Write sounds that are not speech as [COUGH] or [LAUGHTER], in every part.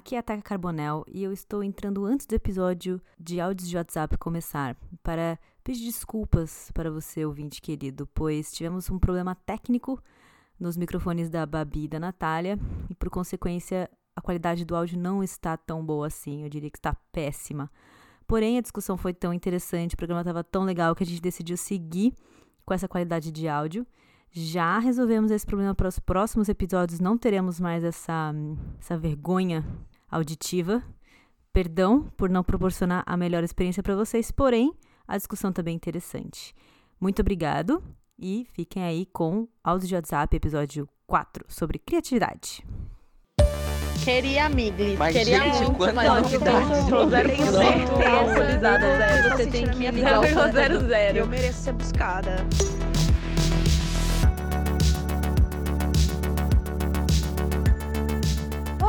aqui é a Teca Carbonel e eu estou entrando antes do episódio de áudios de WhatsApp começar para pedir desculpas para você, ouvinte querido, pois tivemos um problema técnico nos microfones da Babi e da Natália e, por consequência, a qualidade do áudio não está tão boa assim, eu diria que está péssima. Porém, a discussão foi tão interessante, o programa estava tão legal que a gente decidiu seguir com essa qualidade de áudio. Já resolvemos esse problema para os próximos episódios, não teremos mais essa, essa vergonha auditiva. Perdão por não proporcionar a melhor experiência para vocês, porém, a discussão também é interessante. Muito obrigado e fiquem aí com áudio de WhatsApp, episódio 4, sobre criatividade. Queria Migli. Mas, Queria gente, muito, mas não cento. Atualizada, zero. Você tem que ligar o Eu zero. mereço ser buscada.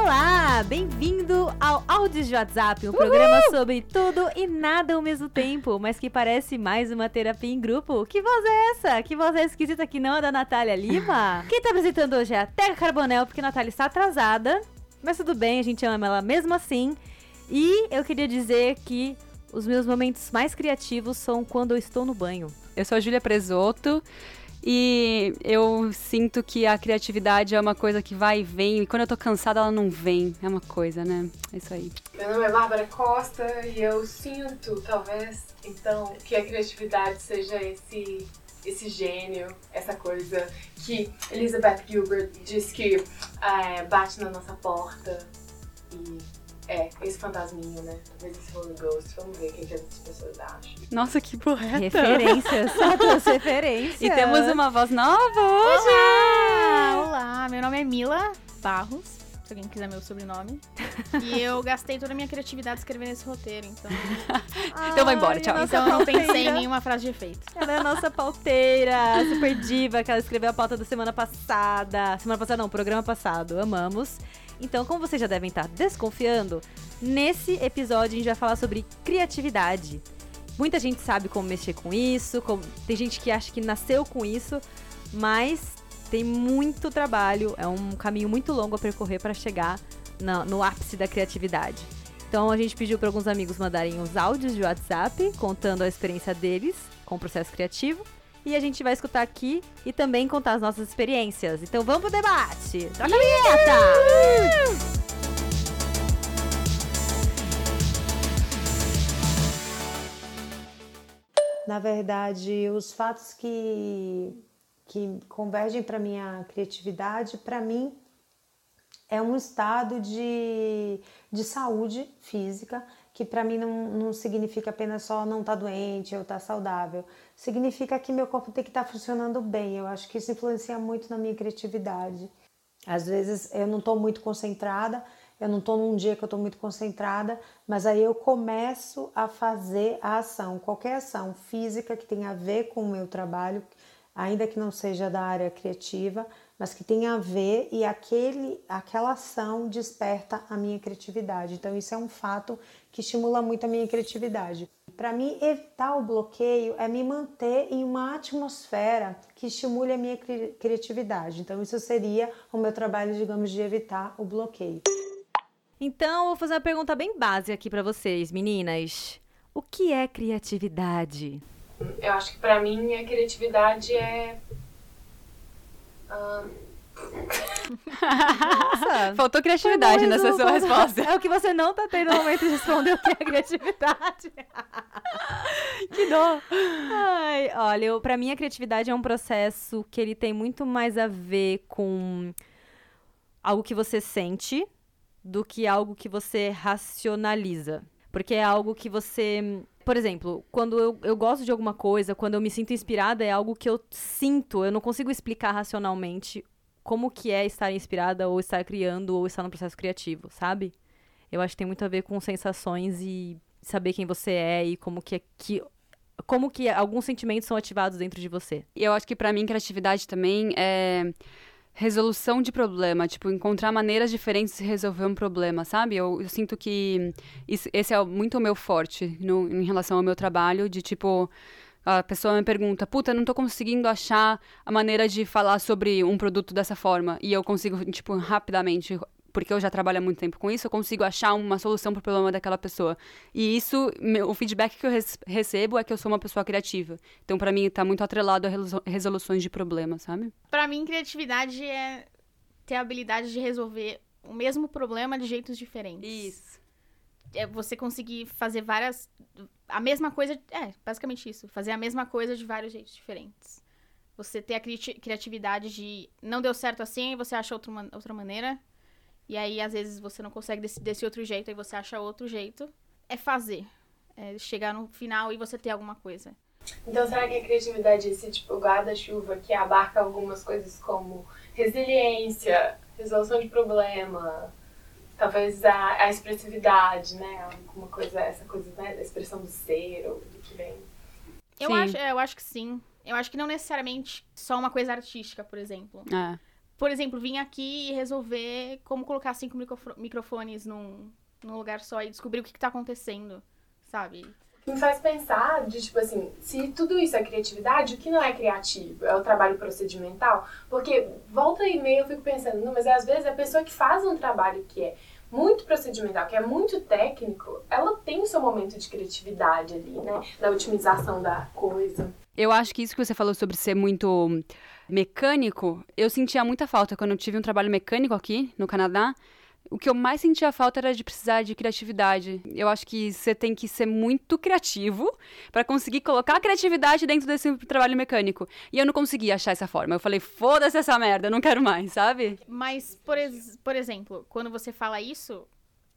Olá, bem-vindo ao Áudios de WhatsApp, um programa sobre tudo e nada ao mesmo tempo, mas que parece mais uma terapia em grupo. Que voz é essa? Que voz é esquisita que não é da Natália Lima? [LAUGHS] Quem tá apresentando hoje é a Teca Carbonel, porque a Natália está atrasada, mas tudo bem, a gente ama ela mesmo assim. E eu queria dizer que os meus momentos mais criativos são quando eu estou no banho. Eu sou a Júlia Presoto e eu sinto que a criatividade é uma coisa que vai e vem, e quando eu tô cansada ela não vem. É uma coisa, né? É isso aí. Meu nome é Bárbara Costa e eu sinto, talvez, então, que a criatividade seja esse, esse gênio, essa coisa que Elizabeth Gilbert diz que é, bate na nossa porta e é, esse fantasminha, né? Talvez esse Holy Ghost. Vamos ver o que, que as pessoas acham. Nossa, que porreta! Referências, tuas [LAUGHS] referências. E temos uma voz nova hoje! Olá! Olá, meu nome é Mila Barros, se alguém quiser meu sobrenome. E [LAUGHS] eu gastei toda a minha criatividade escrevendo esse roteiro, então. [LAUGHS] Então vai embora, tchau. Ai, Então eu não pensei em nenhuma frase de efeito. Ela é a nossa pauteira, super diva, que ela escreveu a pauta da semana passada. Semana passada não, programa passado. Amamos. Então, como vocês já devem estar desconfiando, nesse episódio a gente vai falar sobre criatividade. Muita gente sabe como mexer com isso, como- tem gente que acha que nasceu com isso, mas tem muito trabalho, é um caminho muito longo a percorrer para chegar na- no ápice da criatividade. Então a gente pediu para alguns amigos mandarem os áudios de WhatsApp contando a experiência deles com o processo criativo. E a gente vai escutar aqui e também contar as nossas experiências. Então vamos pro debate! Troca a vinheta! Na verdade, os fatos que, que convergem para minha criatividade, para mim, é um estado de, de saúde física, que para mim não, não significa apenas só não estar doente ou estar saudável. Significa que meu corpo tem que estar funcionando bem. Eu acho que isso influencia muito na minha criatividade. Às vezes eu não estou muito concentrada, eu não estou num dia que eu estou muito concentrada, mas aí eu começo a fazer a ação, qualquer ação física que tenha a ver com o meu trabalho, ainda que não seja da área criativa, mas que tenha a ver e aquele, aquela ação desperta a minha criatividade. Então isso é um fato que estimula muito a minha criatividade. Para mim, evitar o bloqueio é me manter em uma atmosfera que estimule a minha cri- criatividade. Então isso seria o meu trabalho, digamos, de evitar o bloqueio. Então, eu vou fazer uma pergunta bem básica aqui pra vocês, meninas. O que é criatividade? Eu acho que pra mim a criatividade é. Nossa! [LAUGHS] Faltou criatividade nessa sua resposta. É o que você não tá tendo no momento de responder o que é criatividade. [LAUGHS] Que dó! Ai, olha, eu, pra mim a criatividade é um processo que ele tem muito mais a ver com algo que você sente do que algo que você racionaliza. Porque é algo que você. Por exemplo, quando eu, eu gosto de alguma coisa, quando eu me sinto inspirada, é algo que eu sinto. Eu não consigo explicar racionalmente como que é estar inspirada, ou estar criando, ou estar no processo criativo, sabe? Eu acho que tem muito a ver com sensações e saber quem você é e como que, é que como que alguns sentimentos são ativados dentro de você. E eu acho que pra mim criatividade também é resolução de problema, tipo, encontrar maneiras diferentes de resolver um problema, sabe? Eu, eu sinto que isso- esse é muito o meu forte no- em relação ao meu trabalho, de tipo, a pessoa me pergunta, puta, não tô conseguindo achar a maneira de falar sobre um produto dessa forma, e eu consigo, tipo, rapidamente porque eu já trabalho há muito tempo com isso, eu consigo achar uma solução para o problema daquela pessoa. E isso, meu, o feedback que eu recebo é que eu sou uma pessoa criativa. Então, para mim, está muito atrelado a resoluções de problemas, sabe? Para mim, criatividade é ter a habilidade de resolver o mesmo problema de jeitos diferentes. Isso. É você conseguir fazer várias. A mesma coisa. É, basicamente isso. Fazer a mesma coisa de vários jeitos diferentes. Você ter a cri criatividade de. Não deu certo assim, você acha outra, outra maneira. E aí, às vezes, você não consegue desse, desse outro jeito, aí você acha outro jeito. É fazer. É chegar no final e você ter alguma coisa. Então, será que a criatividade é esse tipo guarda-chuva que abarca algumas coisas como resiliência, resolução de problema, talvez a, a expressividade, né? Alguma coisa, essa coisa né, da expressão do ser ou do que vem. Eu acho, é, eu acho que sim. Eu acho que não necessariamente só uma coisa artística, por exemplo. É. Por exemplo, vir aqui e resolver como colocar cinco microfones num, num lugar só e descobrir o que, que tá acontecendo, sabe? me faz pensar de, tipo assim, se tudo isso é criatividade, o que não é criativo? É o trabalho procedimental? Porque volta e meia eu fico pensando, não, mas às vezes a pessoa que faz um trabalho que é muito procedimental, que é muito técnico, ela tem o seu momento de criatividade ali, né? Na otimização da coisa. Eu acho que isso que você falou sobre ser muito mecânico, eu sentia muita falta quando eu tive um trabalho mecânico aqui no Canadá o que eu mais sentia falta era de precisar de criatividade. Eu acho que você tem que ser muito criativo para conseguir colocar a criatividade dentro desse trabalho mecânico. E eu não conseguia achar essa forma. Eu falei, foda-se essa merda, não quero mais, sabe? Mas, por, ex por exemplo, quando você fala isso,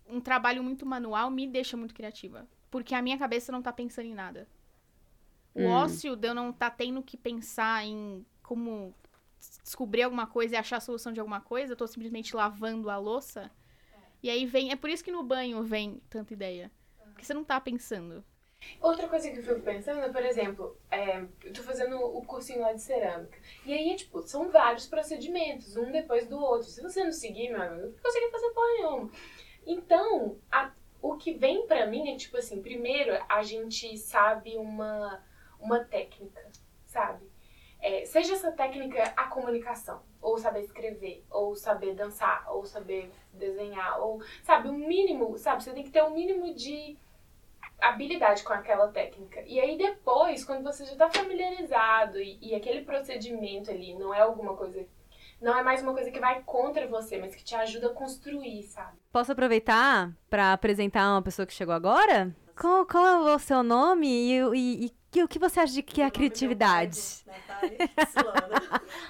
um trabalho muito manual me deixa muito criativa. Porque a minha cabeça não tá pensando em nada. O hum. ócio de eu não tá tendo que pensar em como descobrir alguma coisa e achar a solução de alguma coisa, eu tô simplesmente lavando a louça. É. E aí vem. É por isso que no banho vem tanta ideia. Porque você não tá pensando. Outra coisa que eu fico pensando, por exemplo, é, eu tô fazendo o cursinho lá de cerâmica. E aí, tipo, são vários procedimentos, um depois do outro. Se você não seguir, meu amigo, não consegue fazer porra nenhuma. Então, a, o que vem pra mim é, tipo assim, primeiro a gente sabe uma, uma técnica, sabe? É, seja essa técnica a comunicação, ou saber escrever, ou saber dançar, ou saber desenhar, ou, sabe, o um mínimo, sabe, você tem que ter o um mínimo de habilidade com aquela técnica. E aí depois, quando você já está familiarizado e, e, aquele procedimento ali não é alguma coisa, não é mais uma coisa que vai contra você, mas que te ajuda a construir, sabe? Posso aproveitar para apresentar uma pessoa que chegou agora? Qual, qual é o seu nome e, e, e que, o que você acha de que é a criatividade? [LAUGHS]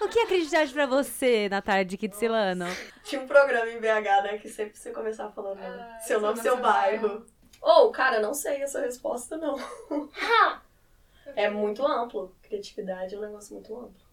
o que é criatividade pra você, Natália de Kitsilano? Tinha um programa em BH, né, que sempre você começava falando ah, seu nome, seu bairro. Ou, oh, cara, não sei essa resposta, não. [LAUGHS] é muito amplo. Criatividade é um negócio muito amplo.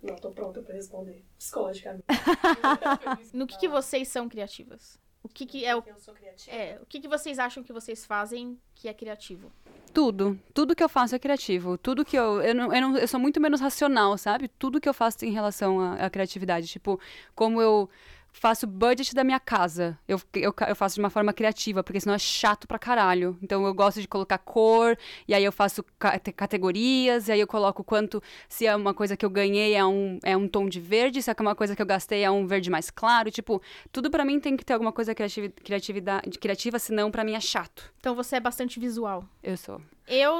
Não tô pronta pra responder psicologicamente. [LAUGHS] no que, que vocês são criativas? O que, que é o. Eu sou criativa. É, o que, que vocês acham que vocês fazem que é criativo? Tudo. Tudo que eu faço é criativo. Tudo que eu. Eu, não, eu, não, eu sou muito menos racional, sabe? Tudo que eu faço em relação à, à criatividade. Tipo, como eu faço budget da minha casa. Eu, eu, eu, faço de uma forma criativa, porque senão é chato pra caralho. Então eu gosto de colocar cor, e aí eu faço ca categorias, e aí eu coloco quanto, se é uma coisa que eu ganhei é um, é um tom de verde, se é uma coisa que eu gastei é um verde mais claro. Tipo, tudo para mim tem que ter alguma coisa criativ criatividade, criativa, senão para mim é chato. Então você é bastante visual. Eu sou. Eu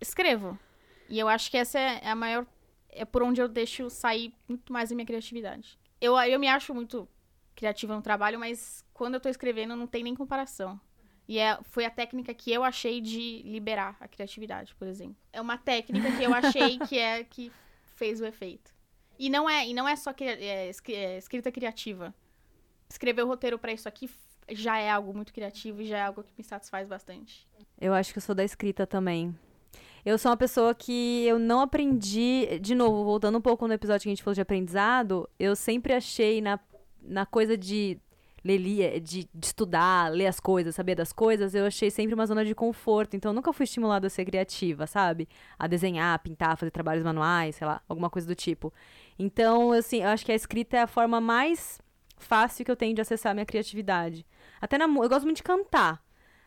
escrevo. E eu acho que essa é a maior. É por onde eu deixo sair muito mais a minha criatividade. Eu, eu me acho muito criativa no trabalho, mas quando eu tô escrevendo não tem nem comparação. E é, foi a técnica que eu achei de liberar a criatividade, por exemplo. É uma técnica que eu achei que é que fez o efeito. E não é, e não é só que, é, é, escrita criativa. Escrever o roteiro para isso aqui já é algo muito criativo e já é algo que me satisfaz bastante. Eu acho que eu sou da escrita também. Eu sou uma pessoa que eu não aprendi. De novo, voltando um pouco no episódio que a gente falou de aprendizado, eu sempre achei na na coisa de ler, de, de, estudar, ler as coisas, saber das coisas, eu achei sempre uma zona de conforto. Então, eu nunca fui estimulada a ser criativa, sabe? A desenhar, pintar, fazer trabalhos manuais, sei lá, alguma coisa do tipo. Então, assim, eu acho que a escrita é a forma mais fácil que eu tenho de acessar a minha criatividade. Até na eu gosto muito de cantar,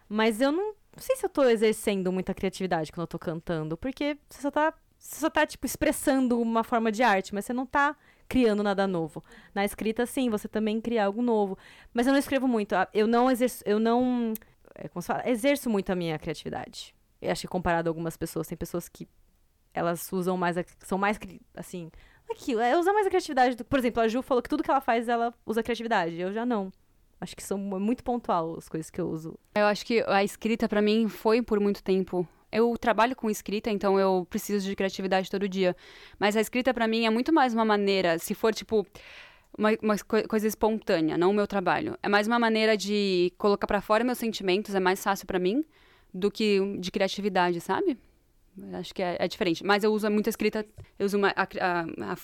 mas eu não, não sei se eu tô exercendo muita criatividade quando eu tô cantando, porque você só tá, você só tá tipo expressando uma forma de arte, mas você não tá criando nada novo. Na escrita, sim, você também cria algo novo. Mas eu não escrevo muito. Eu não exerço, eu não é, como se fala, exerço muito a minha criatividade. Eu acho que comparado a algumas pessoas, tem pessoas que elas usam mais, a, são mais, assim, é usar mais a criatividade. Do, por exemplo, a Ju falou que tudo que ela faz, ela usa criatividade. Eu já não. Acho que são muito pontual as coisas que eu uso. Eu acho que a escrita para mim foi por muito tempo. Eu trabalho com escrita, então eu preciso de criatividade todo dia. Mas a escrita para mim é muito mais uma maneira, se for tipo uma, uma coisa espontânea, não o meu trabalho. É mais uma maneira de colocar para fora meus sentimentos, é mais fácil para mim do que de criatividade, sabe? Acho que é, é, diferente. Mas eu uso muita escrita, eu uso uma, a, a, a,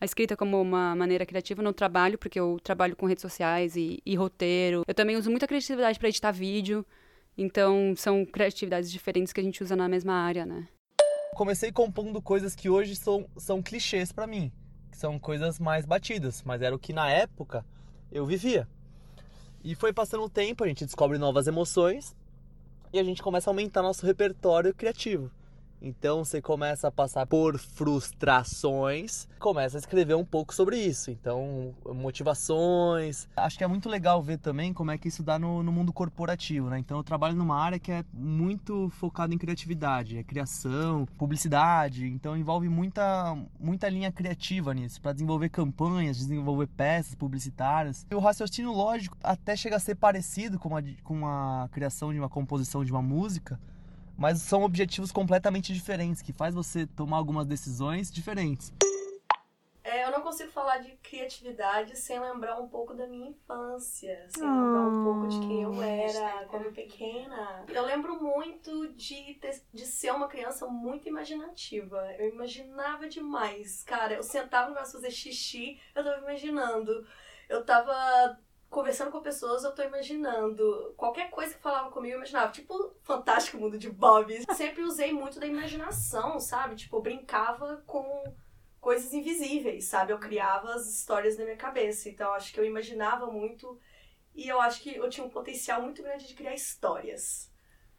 a, escrita como uma maneira criativa no trabalho, porque eu trabalho com redes sociais e, e roteiro. Eu também uso muita criatividade para editar vídeo. Então, são criatividades diferentes que a gente usa na mesma área, né? Comecei compondo coisas que hoje são, são clichês para mim, que são coisas mais batidas, mas era o que na época eu vivia. E foi passando o tempo, a gente descobre novas emoções e a gente começa a aumentar nosso repertório criativo. Então você começa a passar por frustrações, começa a escrever um pouco sobre isso. Então, motivações. Acho que é muito legal ver também como é que isso dá no, no mundo corporativo, né? Então eu trabalho numa área que é muito focada em criatividade, é criação, publicidade. Então envolve muita, muita linha criativa nisso, para desenvolver campanhas, desenvolver peças publicitárias. E o raciocínio lógico até chega a ser parecido com a, com a criação de uma composição de uma música mas são objetivos completamente diferentes, que faz você tomar algumas decisões diferentes. É, eu não consigo falar de criatividade sem lembrar um pouco da minha infância, sem lembrar um pouco de quem eu era quando pequena. Eu lembro muito de, ter, de ser uma criança muito imaginativa. Eu imaginava demais. Cara, eu sentava para fazer xixi, eu tava imaginando. Eu tava conversando com pessoas, eu tô imaginando. Qualquer coisa que falava comigo, eu imaginava. Tipo, fantástico mundo de Bob. Sempre usei muito da imaginação, sabe? Tipo, eu brincava com coisas invisíveis, sabe? Eu criava as histórias na minha cabeça. Então, acho que eu imaginava muito. E eu acho que eu tinha um potencial muito grande de criar histórias.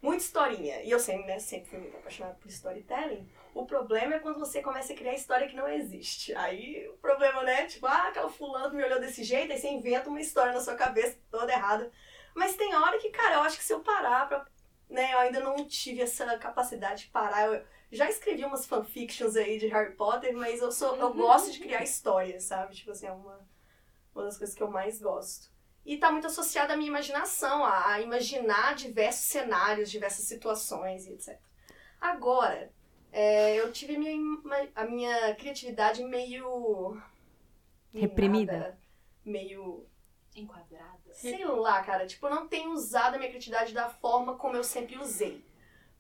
Muita historinha. E eu sempre, né, sempre fui muito apaixonada por storytelling. O problema é quando você começa a criar história que não existe. Aí o problema, né? Tipo, ah, aquela fulano me olhou desse jeito, aí você inventa uma história na sua cabeça toda errada. Mas tem hora que, cara, eu acho que se eu parar pra. Né, eu ainda não tive essa capacidade de parar. Eu já escrevi umas fanfictions aí de Harry Potter, mas eu sou. Eu gosto de criar histórias, sabe? Tipo assim, é uma, uma das coisas que eu mais gosto. E tá muito associada à minha imaginação, a, a imaginar diversos cenários, diversas situações e etc. Agora, é, eu tive a minha, a minha criatividade meio. Reprimida? meio. Enquadrada? Sei lá, cara. Tipo, eu não tenho usado a minha criatividade da forma como eu sempre usei.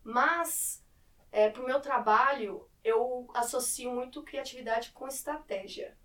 Mas, é, pro meu trabalho, eu associo muito criatividade com estratégia.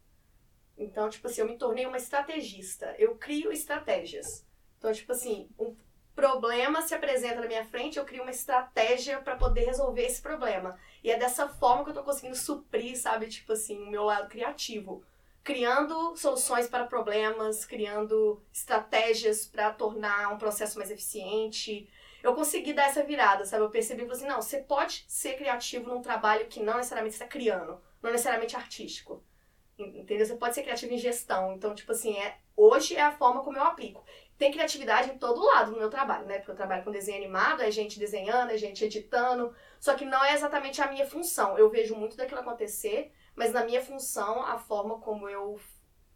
Então, tipo assim, eu me tornei uma estrategista. Eu crio estratégias. Então, tipo assim, um problema se apresenta na minha frente, eu crio uma estratégia para poder resolver esse problema. E é dessa forma que eu tô conseguindo suprir, sabe, tipo assim, o meu lado criativo. Criando soluções para problemas, criando estratégias para tornar um processo mais eficiente. Eu consegui dar essa virada, sabe? Eu percebi, assim, não, você pode ser criativo num trabalho que não necessariamente está criando, não necessariamente artístico. Entendeu? Você pode ser criativo em gestão. Então, tipo assim, é, hoje é a forma como eu aplico tem criatividade em todo lado no meu trabalho, né? Porque eu trabalho com desenho animado, é gente desenhando, é gente editando. Só que não é exatamente a minha função. Eu vejo muito daquilo acontecer, mas na minha função, a forma como eu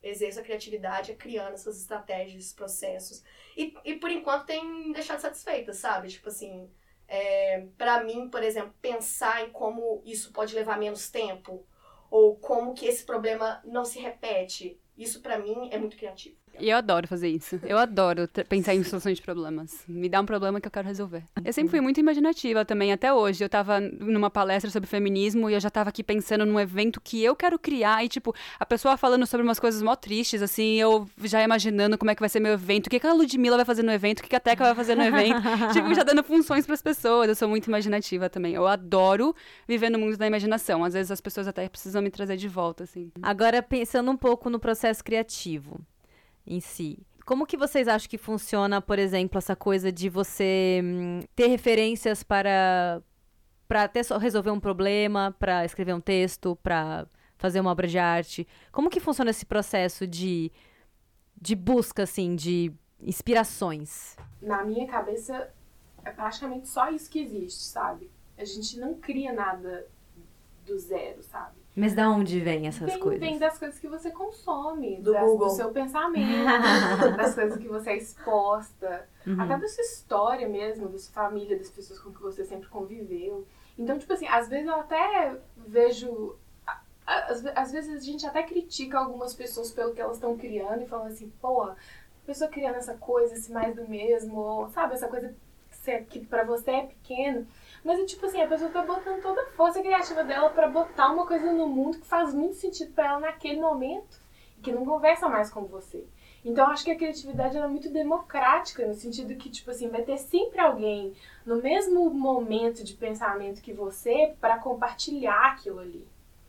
exerço a criatividade é criando essas estratégias, processos. E, e por enquanto tem deixado satisfeita, sabe? Tipo assim, é, para mim, por exemplo, pensar em como isso pode levar menos tempo ou como que esse problema não se repete, isso para mim é muito criativo. E eu adoro fazer isso. Eu adoro pensar em soluções de problemas. Me dá um problema que eu quero resolver. Eu sempre fui muito imaginativa também, até hoje. Eu tava numa palestra sobre feminismo e eu já tava aqui pensando num evento que eu quero criar. E, tipo, a pessoa falando sobre umas coisas mó tristes, assim, eu já imaginando como é que vai ser meu evento, o que, que a Ludmilla vai fazer no evento, o que, que a Teca vai fazer no evento. [LAUGHS] tipo, já dando funções para as pessoas. Eu sou muito imaginativa também. Eu adoro viver no mundo da imaginação. Às vezes as pessoas até precisam me trazer de volta, assim. Agora, pensando um pouco no processo criativo em si. Como que vocês acham que funciona, por exemplo, essa coisa de você hum, ter referências para para até resolver um problema, para escrever um texto, para fazer uma obra de arte? Como que funciona esse processo de, de busca, assim, de inspirações? Na minha cabeça, é praticamente só isso que existe, sabe? A gente não cria nada do zero, sabe? Mas da onde vem essas vem, coisas? Vem das coisas que você consome, do, das, Google. do seu pensamento, [LAUGHS] das coisas que você é exposta, Uhum. até da sua história mesmo, da sua família, das pessoas com que você sempre conviveu. Então, tipo assim, às vezes eu até vejo. Às, às vezes a gente até critica algumas pessoas pelo que elas estão criando e falando assim, pô, a pessoa criando essa coisa, esse mais do mesmo, ou, sabe, essa coisa que, que pra você é pequeno. Mas é tipo assim, a pessoa tá botando toda a força criativa dela pra botar uma coisa no mundo que faz muito sentido pra ela naquele momento e que não conversa mais com você. Então eu acho que a criatividade é muito democrática, no sentido que, tipo assim, vai ter sempre alguém no mesmo momento de pensamento que você pra compartilhar aquilo ali.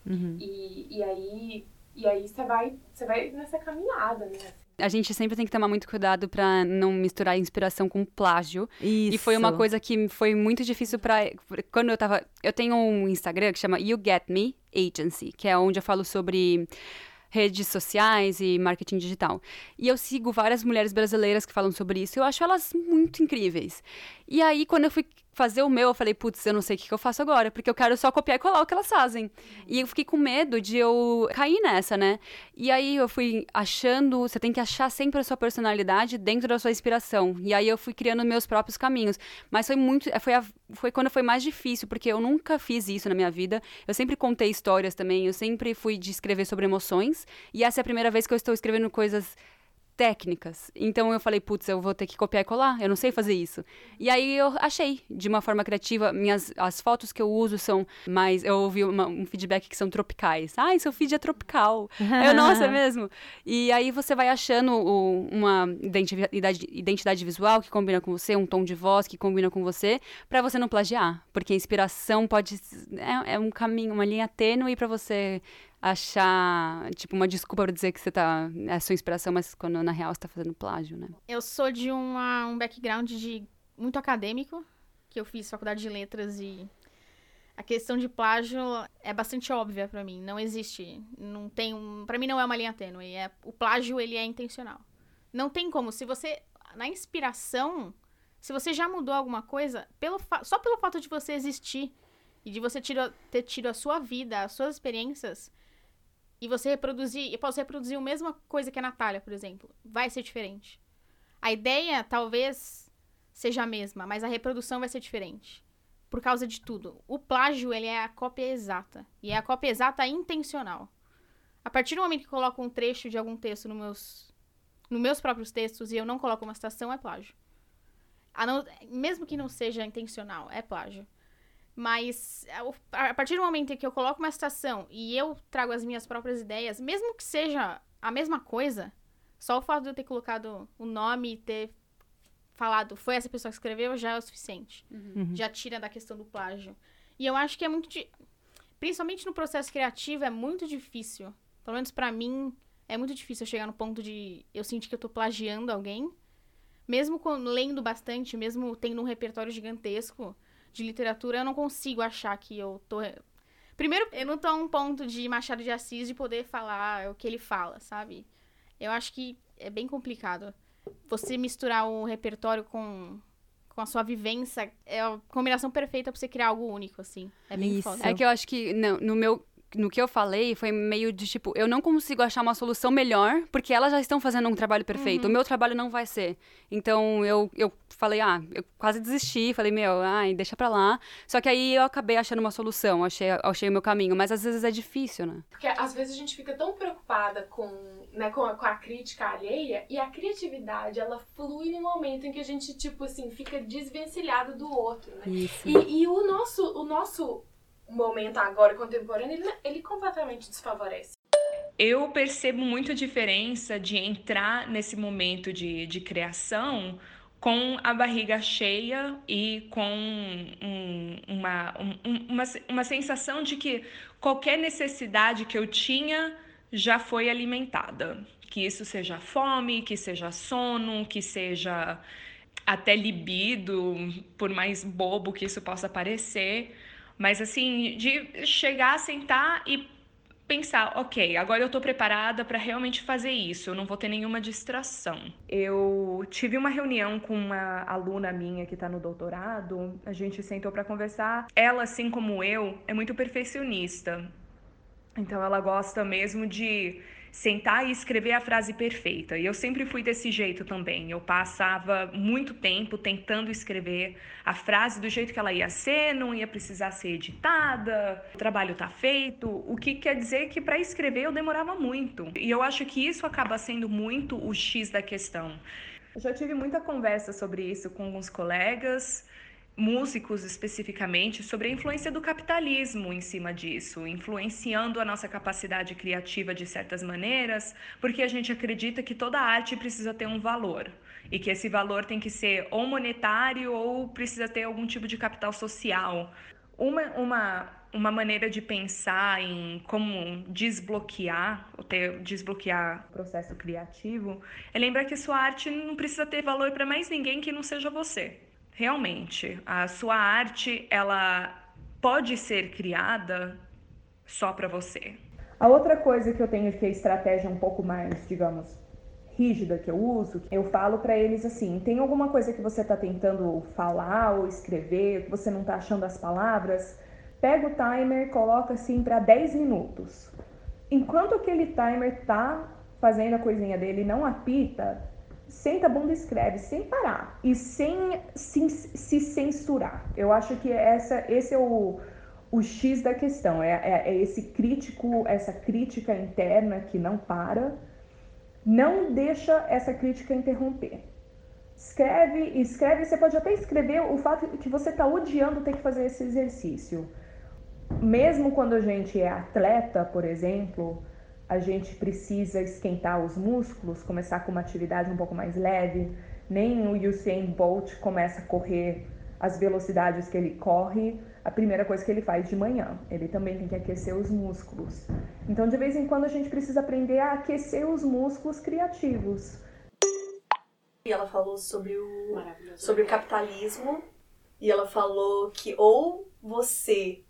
Uhum. E, e aí e aí você vai, você vai nessa caminhada, né? A gente sempre tem que tomar muito cuidado pra não misturar inspiração com plágio. Isso. E foi uma coisa que foi muito difícil pra. Quando eu tava. Eu tenho um Instagram que chama You Get Me Agency, que é onde eu falo sobre redes sociais e marketing digital. E eu sigo várias mulheres brasileiras que falam sobre isso. Eu acho elas muito incríveis. E aí, quando eu fui fazer o meu, eu falei, putz, eu não sei o que que eu faço agora, porque eu quero só copiar e colar o que elas fazem. E eu fiquei com medo de eu cair nessa, né? E aí eu fui achando, você tem que achar sempre a sua personalidade dentro da sua inspiração. E aí eu fui criando meus próprios caminhos. Mas foi muito, foi, a- foi quando foi mais difícil, porque eu nunca fiz isso na minha vida. Eu sempre contei histórias também, eu sempre fui de escrever sobre emoções. E essa é a primeira vez que eu estou escrevendo coisas técnicas. Então eu falei, putz, eu vou ter que copiar e colar, eu não sei fazer isso. E aí eu achei, de uma forma criativa, minhas as fotos que eu uso são mais, eu ouvi uma- um feedback que são tropicais. Ai, seu feed é tropical. eu, nossa, é [LAUGHS] mesmo? E aí você vai achando o- uma identidade, identidade visual que combina com você, um tom de voz que combina com você, pra você não plagiar, porque a inspiração pode é, é um caminho, uma linha tênue pra você achar, tipo, uma desculpa pra dizer que você tá. É a sua inspiração, mas quando na real você tá fazendo plágio, né? Eu sou de uma, um background de muito acadêmico, que eu fiz faculdade de letras e a questão de plágio é bastante óbvia pra mim. Não existe, não tem, um, para mim não é uma linha tênue. É o plágio ele é intencional. Não tem como. Se você na inspiração, se você já mudou alguma coisa, pelo só pelo fato de você existir e de você tiro- ter tido a sua vida, as suas experiências e você reproduzir, eu posso reproduzir a mesma coisa que a Natália, por exemplo, vai ser diferente. A ideia talvez seja a mesma, mas a reprodução vai ser diferente. Por causa de tudo. O plágio, ele é a cópia exata. E é a cópia exata intencional. A partir do momento que eu coloco um trecho de algum texto nos meus, nos meus próprios textos e eu não coloco uma citação, é plágio. Não- mesmo que não seja intencional, é plágio. Mas a partir do momento em que eu coloco uma citação e eu trago as minhas próprias ideias, mesmo que seja a mesma coisa, só o fato de eu ter colocado o nome e ter falado foi essa pessoa que escreveu já é o suficiente. Já tira da questão do plágio. E eu acho que é muito. di- Principalmente no processo criativo, é muito difícil. Pelo menos pra mim, é muito difícil eu chegar no ponto de eu sentir que eu tô plagiando alguém. Mesmo com- lendo bastante, mesmo tendo um repertório gigantesco de literatura, eu não consigo achar que eu tô. Primeiro, eu não tô a um ponto de Machado de Assis de poder falar o que ele fala, sabe? Eu acho que é bem complicado. Você misturar o repertório com, com a sua vivência é a combinação perfeita pra você criar algo único, assim. É bem Isso. foda. É que eu acho que no, no meu. No que eu falei, foi meio de tipo, eu não consigo achar uma solução melhor, porque elas já estão fazendo um trabalho perfeito. O meu trabalho não vai ser. Então eu, eu falei, ah, eu quase desisti, falei, meu, ai, deixa pra lá. Só que aí eu acabei achando uma solução, achei, achei o meu caminho. Mas às vezes é difícil, né? Porque às vezes a gente fica tão preocupada com, né, com, a, com a crítica alheia e a criatividade, ela flui no momento em que a gente, tipo assim, fica desvencilhado do outro, né? Isso. E, e o, nosso, o nosso momento agora contemporâneo, ele, ele completamente desfavorece. Eu percebo muito a diferença de entrar nesse momento de, de criação com a barriga cheia e com um- uma, um- uma, uma sensação de que qualquer necessidade que eu tinha já foi alimentada. Que isso seja fome, que seja sono, que seja até libido, por mais bobo que isso possa parecer. Mas assim, de chegar, sentar e pensar, ok, agora eu tô preparada para realmente fazer isso, eu não vou ter nenhuma distração. Eu tive uma reunião com uma aluna minha que tá no doutorado, a gente sentou para conversar. Ela, assim como eu, é muito perfeccionista. Então ela gosta mesmo de sentar e escrever a frase perfeita. E eu sempre fui desse jeito também. Eu passava muito tempo tentando escrever a frase do jeito que ela ia ser, não ia precisar ser editada, o trabalho tá feito, o que quer dizer que para escrever eu demorava muito. E eu acho que isso acaba sendo muito o X da questão. Eu já tive muita conversa sobre isso com alguns colegas músicos especificamente sobre a influência do capitalismo em cima disso, influenciando a nossa capacidade criativa de certas maneiras, porque a gente acredita que toda arte precisa ter um valor e que esse valor tem que ser ou monetário ou precisa ter algum tipo de capital social. Uma, uma, uma maneira de pensar em como desbloquear, ou ter, desbloquear o processo criativo, é lembrar que sua arte não precisa ter valor para mais ninguém que não seja você realmente, a sua arte, ela pode ser criada só para você. A outra coisa que eu tenho que é estratégia um pouco mais, digamos, rígida que eu uso, eu falo para eles assim: tem alguma coisa que você está tentando falar ou escrever, que você não está achando as palavras? Pega o timer, coloca assim para 10 minutos. Enquanto aquele timer tá fazendo a coisinha dele não apita, senta a bunda escreve sem parar e sem se, se censurar. Eu acho que essa, esse é o, o X da questão, é, é, é, esse crítico, essa crítica interna que não para, não deixa essa crítica interromper. Escreve, escreve, você pode até escrever o fato que você está odiando ter que fazer esse exercício. Mesmo quando a gente é atleta, por exemplo, a gente precisa esquentar os músculos, começar com uma atividade um pouco mais leve. Nem o Usain Bolt começa a correr as velocidades que ele corre, a primeira coisa que ele faz de manhã. Ele também tem que aquecer os músculos. Então, de vez em quando, a gente precisa aprender a aquecer os músculos criativos. E ela falou sobre o, sobre o capitalismo, e ela falou que ou você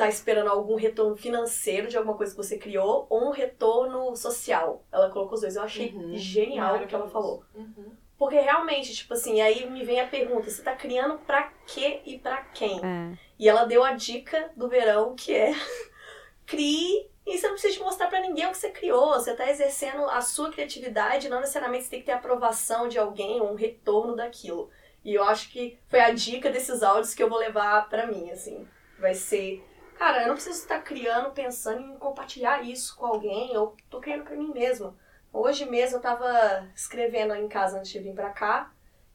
tá esperando algum retorno financeiro de alguma coisa que você criou ou um retorno social. Ela colocou os dois. Eu achei uhum. genial o que ela falou. Uhum. Porque realmente, tipo assim, aí me vem a pergunta: você tá criando pra quê e pra quem? É. E ela deu a dica do verão que é [LAUGHS] crie e você não precisa mostrar para ninguém o que você criou. Você tá exercendo a sua criatividade, não necessariamente você tem que ter aprovação de alguém ou um retorno daquilo. E eu acho que foi a dica desses áudios que eu vou levar para mim, assim. Vai ser Cara, eu não preciso estar criando, pensando em compartilhar isso com alguém, eu tô criando para mim mesma. Hoje mesmo eu tava escrevendo em casa antes de vir pra cá,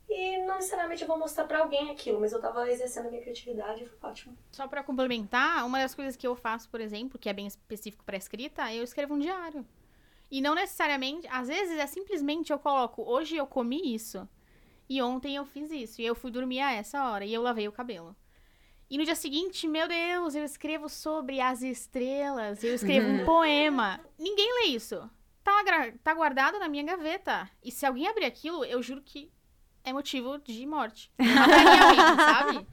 e não necessariamente eu vou mostrar para alguém aquilo, mas eu tava exercendo a minha criatividade e foi ótimo. Só para complementar, uma das coisas que eu faço, por exemplo, que é bem específico para escrita, eu escrevo um diário. E não necessariamente, às vezes é simplesmente eu coloco, hoje eu comi isso, e ontem eu fiz isso, e eu fui dormir a essa hora, e eu lavei o cabelo. E no dia seguinte, meu Deus, eu escrevo sobre as estrelas, eu escrevo um poema. Ninguém lê isso. Tá, tá guardado na minha gaveta. E se alguém abrir aquilo, eu juro que é motivo de morte. sabe?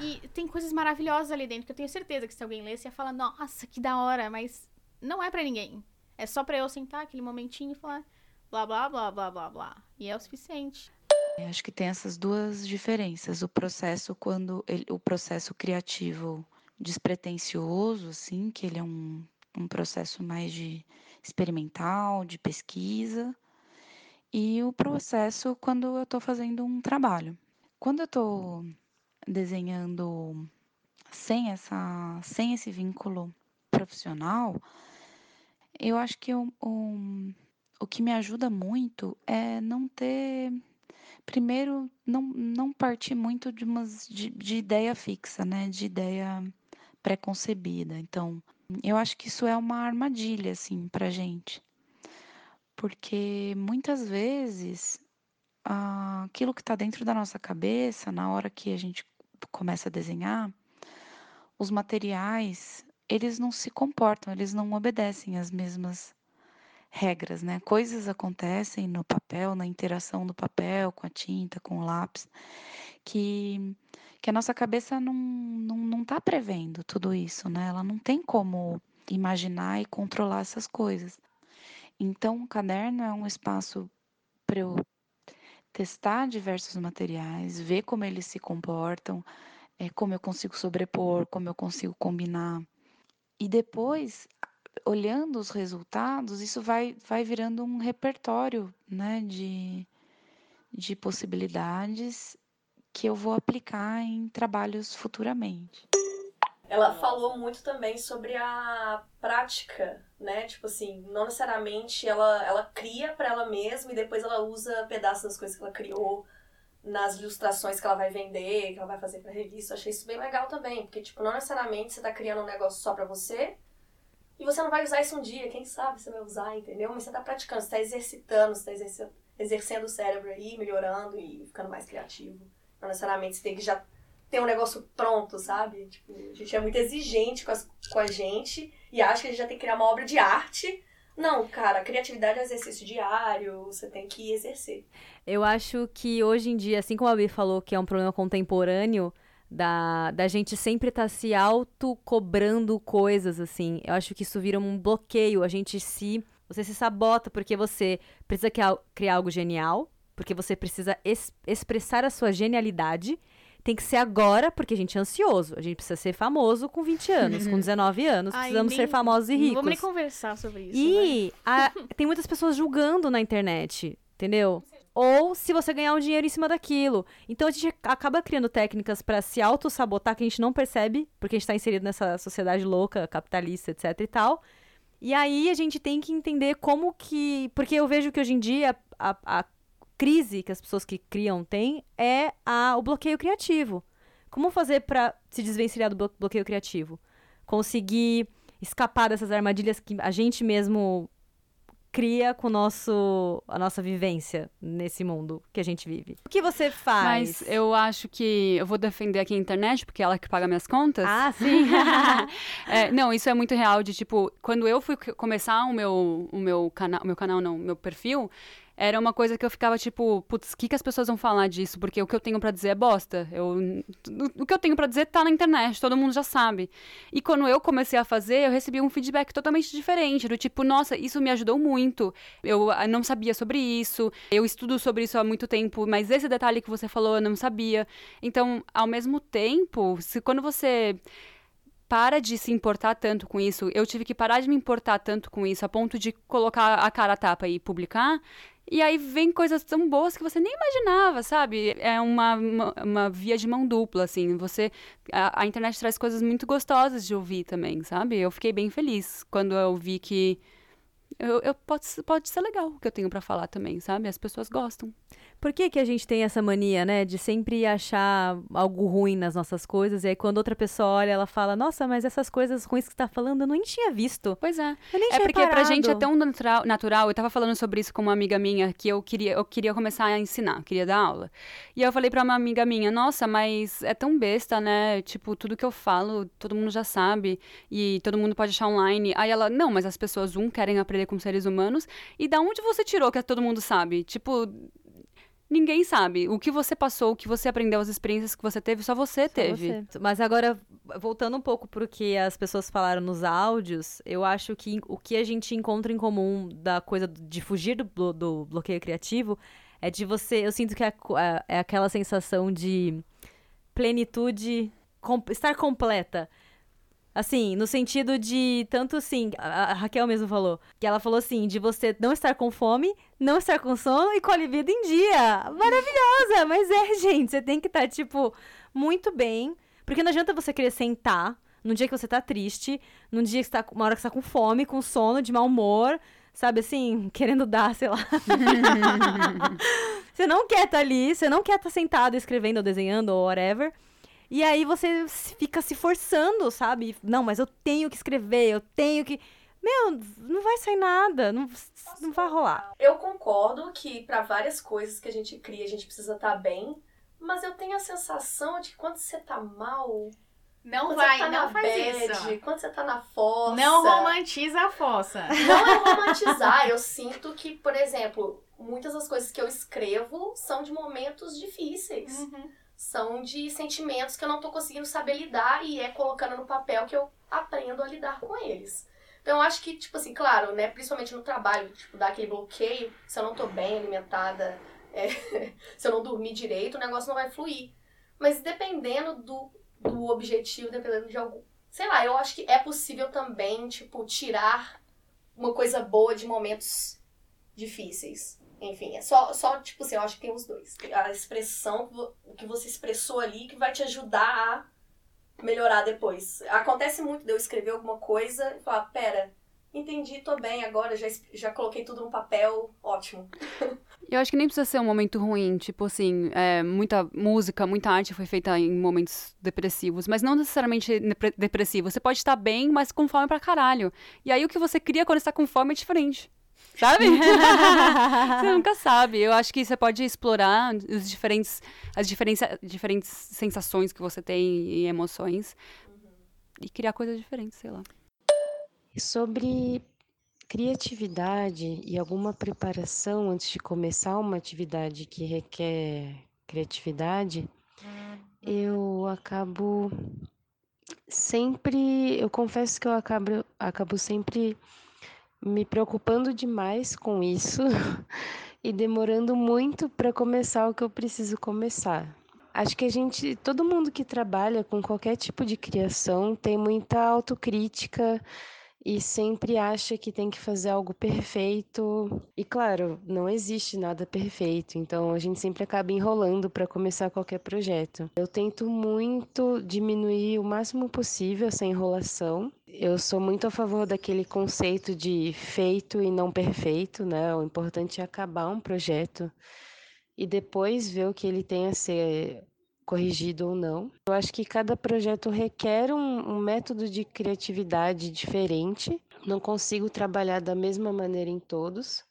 E tem coisas maravilhosas ali dentro que eu tenho certeza que se alguém lesse ia falar, nossa, que da hora, mas não é para ninguém. É só para eu sentar aquele momentinho e falar blá blá blá blá blá blá. E é o suficiente. É, acho que tem essas duas diferenças. O processo quando ele, o processo criativo despretensioso, assim, que ele é um, um processo mais de experimental, de pesquisa, e o processo quando eu estou fazendo um trabalho. Quando eu estou desenhando sem essa, sem esse vínculo profissional, eu acho que o, o, o que me ajuda muito é não ter Primeiro, não, não partir muito de, umas, de, de ideia fixa, né? De ideia preconcebida. Então, eu acho que isso é uma armadilha, assim, pra gente. Porque muitas vezes aquilo que está dentro da nossa cabeça, na hora que a gente começa a desenhar, os materiais, eles não se comportam, eles não obedecem às mesmas regras, né? Coisas acontecem no papel, na interação do papel com a tinta, com o lápis, que, que a nossa cabeça não, não, não tá prevendo tudo isso, né? Ela não tem como imaginar e controlar essas coisas. Então, o caderno é um espaço para eu testar diversos materiais, ver como eles se comportam, é, como eu consigo sobrepor, como eu consigo combinar. E depois, olhando os resultados, isso vai, vai virando um repertório né, de, de possibilidades que eu vou aplicar em trabalhos futuramente. Ela falou muito também sobre a prática, né? Tipo assim, não necessariamente ela, ela cria para ela mesma e depois ela usa pedaços das coisas que ela criou nas ilustrações que ela vai vender, que ela vai fazer pra revista. Eu achei isso bem legal também, porque, tipo, não necessariamente você tá criando um negócio só pra você e você não vai usar isso um dia, quem sabe você vai usar, entendeu? Mas você tá praticando, você tá exercitando, você tá exercendo, o cérebro aí, melhorando e ficando mais criativo. Não necessariamente você tem que já ter um negócio pronto, sabe? Tipo, a gente é muito exigente com, as, com a gente e acha que a gente já tem que criar uma obra de arte. Não, cara, criatividade é exercício diário, você tem que exercer. Eu acho que hoje em dia, assim como a Bi falou que é um problema contemporâneo, da, da gente sempre estar tá se auto-cobrando coisas, assim. Eu acho que isso vira um bloqueio. A gente se. Você se sabota porque você precisa criar, criar algo genial, porque você precisa es, expressar a sua genialidade tem que ser agora, porque a gente é ansioso. A gente precisa ser famoso com 20 [LAUGHS] anos, com 19 anos. Ai, precisamos nem, ser famosos e ricos. Não vamos nem conversar sobre isso. E né? a, tem muitas pessoas julgando na internet, entendeu? Ou se você ganhar um dinheiro em cima daquilo. Então a gente acaba criando técnicas para se auto-sabotar que a gente não percebe, porque a gente está inserido nessa sociedade louca, capitalista, etc e tal. E aí a gente tem que entender como que. Porque eu vejo que hoje em dia a, a crise que as pessoas que criam têm é a, o bloqueio criativo. Como fazer para se desvencilhar do bloqueio criativo? Conseguir escapar dessas armadilhas que a gente mesmo cria com nosso, a nossa vivência nesse mundo que a gente vive. O que você faz? Mas eu acho que eu vou defender aqui a internet, porque é ela que paga minhas contas. Ah, [LAUGHS] sim. é, não, isso é muito real de tipo, quando eu fui começar o meu, o meu canal, o meu canal não, meu perfil, era uma coisa que eu ficava tipo, putz, o que, que as pessoas vão falar disso? Porque o que eu tenho para dizer é bosta. Eu, o que eu tenho para dizer tá na internet, todo mundo já sabe. E quando eu comecei a fazer, eu recebi um feedback totalmente diferente, do tipo, nossa, isso me ajudou muito. Eu ah, não sabia sobre isso, eu estudo sobre isso há muito tempo, mas esse detalhe que você falou eu não sabia. Então, ao mesmo tempo, se quando você para de se importar tanto com isso. Eu tive que parar de me importar tanto com isso, a ponto de colocar a cara a tapa e publicar. E aí vem coisas tão boas que você nem imaginava, sabe? É uma, uma, uma via de mão dupla, assim. Você. A, a, internet traz coisas muito gostosas de ouvir também, sabe? Eu fiquei bem feliz quando eu vi que. Eu, eu pode, pode ser legal o que eu tenho para falar também, sabe? As pessoas gostam. Por que, que a gente tem essa mania, né, de sempre achar algo ruim nas nossas coisas, e aí quando outra pessoa olha, ela fala, nossa, mas essas coisas ruins que você tá falando eu nem tinha visto. Pois é. Eu nem é tinha porque reparado. pra gente é tão natural, natural, eu tava falando sobre isso com uma amiga minha, que eu queria, eu queria começar a ensinar, queria dar aula. E eu falei pra uma amiga minha, nossa, mas é tão besta, né, tipo, tudo que eu falo, todo mundo já sabe, e todo mundo pode achar online. Aí ela, não, mas as pessoas, um, querem aprender com seres humanos, e da onde você tirou que todo mundo sabe? Tipo, ninguém sabe. O que você passou, o que você aprendeu, as experiências que você teve, só você só teve. Você. Mas agora, voltando um pouco para o que as pessoas falaram nos áudios, eu acho que o que a gente encontra em comum da coisa de fugir do, do bloqueio criativo é de você. Eu sinto que é, é, é aquela sensação de plenitude, com, estar completa. Assim, no sentido de tanto assim, a, Raquel mesmo falou, que ela falou assim, de você não estar com fome, não estar com sono e com a libido em dia. Maravilhosa! Mas é, [LAUGHS] gente, você tem que estar, tipo, muito bem. Porque não adianta você querer sentar num dia que você tá triste, num dia que você tá, uma hora que você tá com fome, com sono, de mau humor, sabe assim, [LAUGHS] querendo dar, sei lá. [LAUGHS] você não quer estar tá ali, você não quer estar tá sentado escrevendo ou desenhando ou whatever. E aí você fica se forçando, sabe? Não, mas eu tenho que escrever, eu tenho que. Meu, não vai sair nada, não, não vai rolar. Eu concordo que para várias coisas que a gente cria, a gente precisa estar tá bem, mas eu tenho a sensação de que quando você tá mal, não quando vai, tá não faz bad, isso. Quando você tá na fossa. Não romantiza a fossa. Não é romantizar. eu sinto que, por exemplo, muitas das coisas que eu escrevo são de momentos difíceis. Uhum são de sentimentos que eu não tô conseguindo saber lidar e é colocando no papel que eu aprendo a lidar com eles. Então eu acho que, tipo assim, claro, né, principalmente no trabalho, tipo, dar aquele bloqueio, se eu não tô bem alimentada, [LAUGHS] é, se eu não dormir direito, o negócio não vai fluir. Mas dependendo do, do objetivo, dependendo de algum. Sei lá, eu acho que é possível também, tipo, tirar uma coisa boa de momentos difíceis. Enfim, é só, só, tipo assim, eu acho que tem os dois. A expressão, que você expressou ali, que vai te ajudar a melhorar depois. Acontece muito de eu escrever alguma coisa e falar, pera, entendi, tô bem agora, já, já coloquei tudo no papel, ótimo. [LAUGHS] Eu acho que nem precisa ser um momento ruim, tipo assim, é, muita música, muita arte foi feita em momentos depressivos, mas não necessariamente depressivo. Você pode estar bem, mas com fome pra caralho. E aí o que você cria quando está com fome é diferente. Sabe? [LAUGHS] você nunca sabe. Eu acho que você pode explorar os diferentes, as diferentes, diferentes sensações que você tem e emoções e criar coisas diferentes, sei lá. Sobre criatividade e alguma preparação antes de começar uma atividade que requer criatividade, eu acabo sempre, eu confesso que eu acabo, acabo sempre me preocupando demais com isso [LAUGHS] e demorando muito para começar o que eu preciso começar. Acho que a gente, todo mundo que trabalha com qualquer tipo de criação tem muita autocrítica e sempre acha que tem que fazer algo perfeito. E claro, não existe nada perfeito, então a gente sempre acaba enrolando para começar qualquer projeto. Eu tento muito diminuir o máximo possível essa enrolação. Eu sou muito a favor daquele conceito de feito e não perfeito, né? O importante é acabar um projeto e depois ver o que ele tem a ser corrigido ou não. Eu acho que cada projeto requer um, um método de criatividade diferente. Não consigo trabalhar da mesma maneira em todos,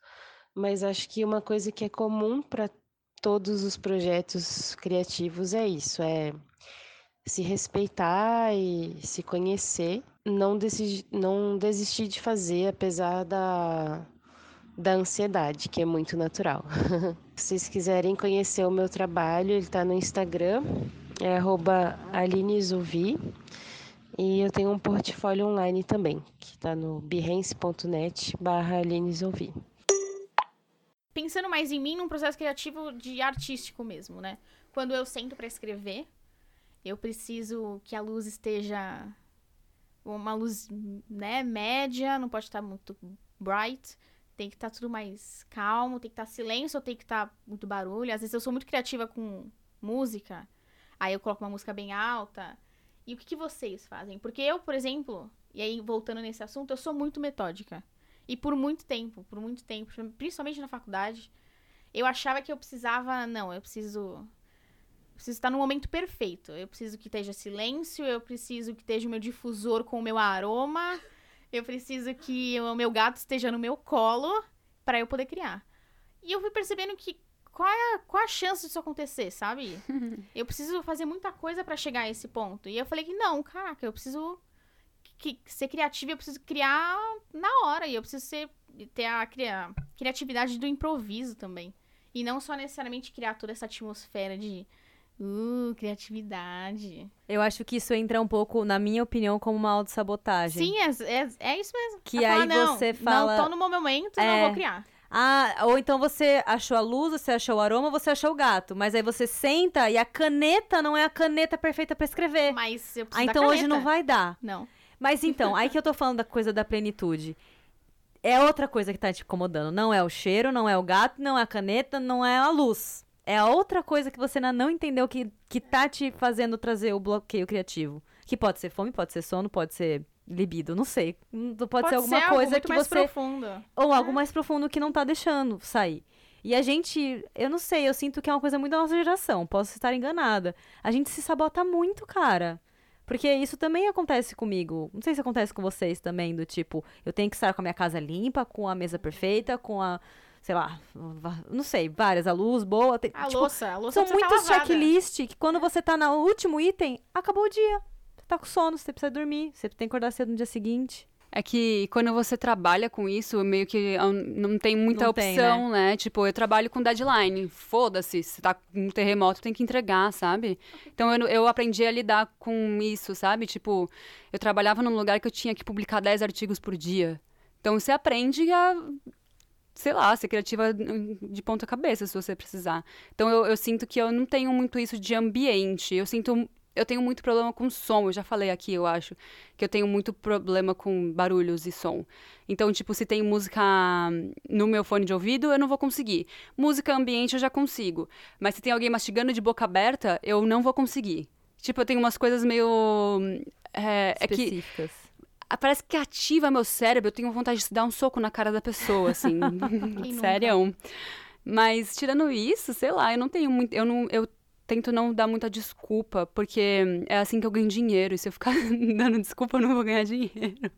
mas acho que uma coisa que é comum para todos os projetos criativos é isso, é se respeitar e se conhecer, não, desistir, não desistir de fazer apesar da, da ansiedade, que é muito natural. [LAUGHS] Se vocês quiserem conhecer o meu trabalho, ele está no Instagram, é @alinezuvi. E eu tenho um portfólio online também, que está no behance.net barra Pensando mais em mim, num processo criativo de artístico mesmo, né? Quando eu sento para escrever, eu preciso que a luz esteja uma luz, né, média, não pode estar muito bright tem que estar tá tudo mais calmo, tem que estar tá silêncio ou tem que estar tá muito barulho. Às vezes eu sou muito criativa com música, aí eu coloco uma música bem alta. E o que, que vocês fazem? Porque eu, por exemplo, e aí voltando nesse assunto, eu sou muito metódica. E por muito tempo, por muito tempo, principalmente na faculdade, eu achava que eu precisava, não, eu preciso preciso estar no momento perfeito. Eu preciso que esteja silêncio, eu preciso que esteja o meu difusor com o meu aroma, eu preciso que o meu gato esteja no meu colo para eu poder criar. E eu fui percebendo que qual é a, qual a chance disso acontecer, sabe? [LAUGHS] eu preciso fazer muita coisa para chegar a esse ponto. E eu falei que não, caraca, eu preciso que, ser criativa, eu preciso criar na hora. E eu preciso ser, ter a, a criatividade do improviso também. E não só necessariamente criar toda essa atmosfera de Uh, criatividade. Eu acho que isso entra um pouco, na minha opinião, como uma autossabotagem. Sim, é, é, é isso mesmo. Que aí falar, você fala. Não tô no meu momento, é... não vou criar. Ah, ou então você achou a luz, você achou o aroma, você achou o gato. Mas aí você senta e a caneta não é a caneta perfeita para escrever. Mas eu preciso ah, então hoje não vai dar. Não. Mas então, aí que eu tô falando da coisa da plenitude. É outra coisa que tá te incomodando. Não é o cheiro, não é o gato, não é a caneta, não é a luz. É a outra coisa que você ainda não entendeu que, que tá te fazendo trazer o bloqueio criativo. Que pode ser fome, pode ser sono, pode ser libido, não sei. Pode, pode ser alguma ser coisa que mais você. Profundo. Ou é. algo mais profundo que não tá deixando sair. E a gente, eu não sei, eu sinto que é uma coisa muito da nossa geração, posso estar enganada. A gente se sabota muito, cara. Porque isso também acontece comigo. Não sei se acontece com vocês também, do tipo, eu tenho que estar com a minha casa limpa, com a mesa perfeita, com a sei lá, não sei, várias, a luz boa. Tem, a tipo, louça, a louça São muitos tá checklists que quando você tá no último item, acabou o dia. Você tá com sono, você precisa dormir, você tem que acordar cedo no dia seguinte. É que quando você trabalha com isso, meio que não tem muita não opção, tem, né? né? Tipo, eu trabalho com deadline. Foda-se, se tá com um terremoto, tem que entregar, sabe? Então eu, eu aprendi a lidar com isso, sabe? Tipo, eu trabalhava num lugar que eu tinha que publicar 10 artigos por dia. Então você aprende a sei lá, ser criativa de ponta cabeça, se você precisar. Então eu, eu, sinto que eu não tenho muito isso de ambiente. Eu sinto eu tenho muito problema com som, eu já falei aqui, eu acho, que eu tenho muito problema com barulhos e som. Então, tipo, se tem música no meu fone de ouvido, eu não vou conseguir. Música ambiente eu já consigo, mas se tem alguém mastigando de boca aberta, eu não vou conseguir. Tipo, eu tenho umas coisas meio é, específicas. É que, parece que ativa meu cérebro, eu tenho vontade de dar um soco na cara da pessoa, assim. [LAUGHS] [LAUGHS] Sério. Mas tirando isso, sei lá, eu não tenho muito, eu não, eu tento não dar muita desculpa, porque é assim que eu ganho dinheiro. E se eu ficar [LAUGHS] dando desculpa, eu não vou ganhar dinheiro.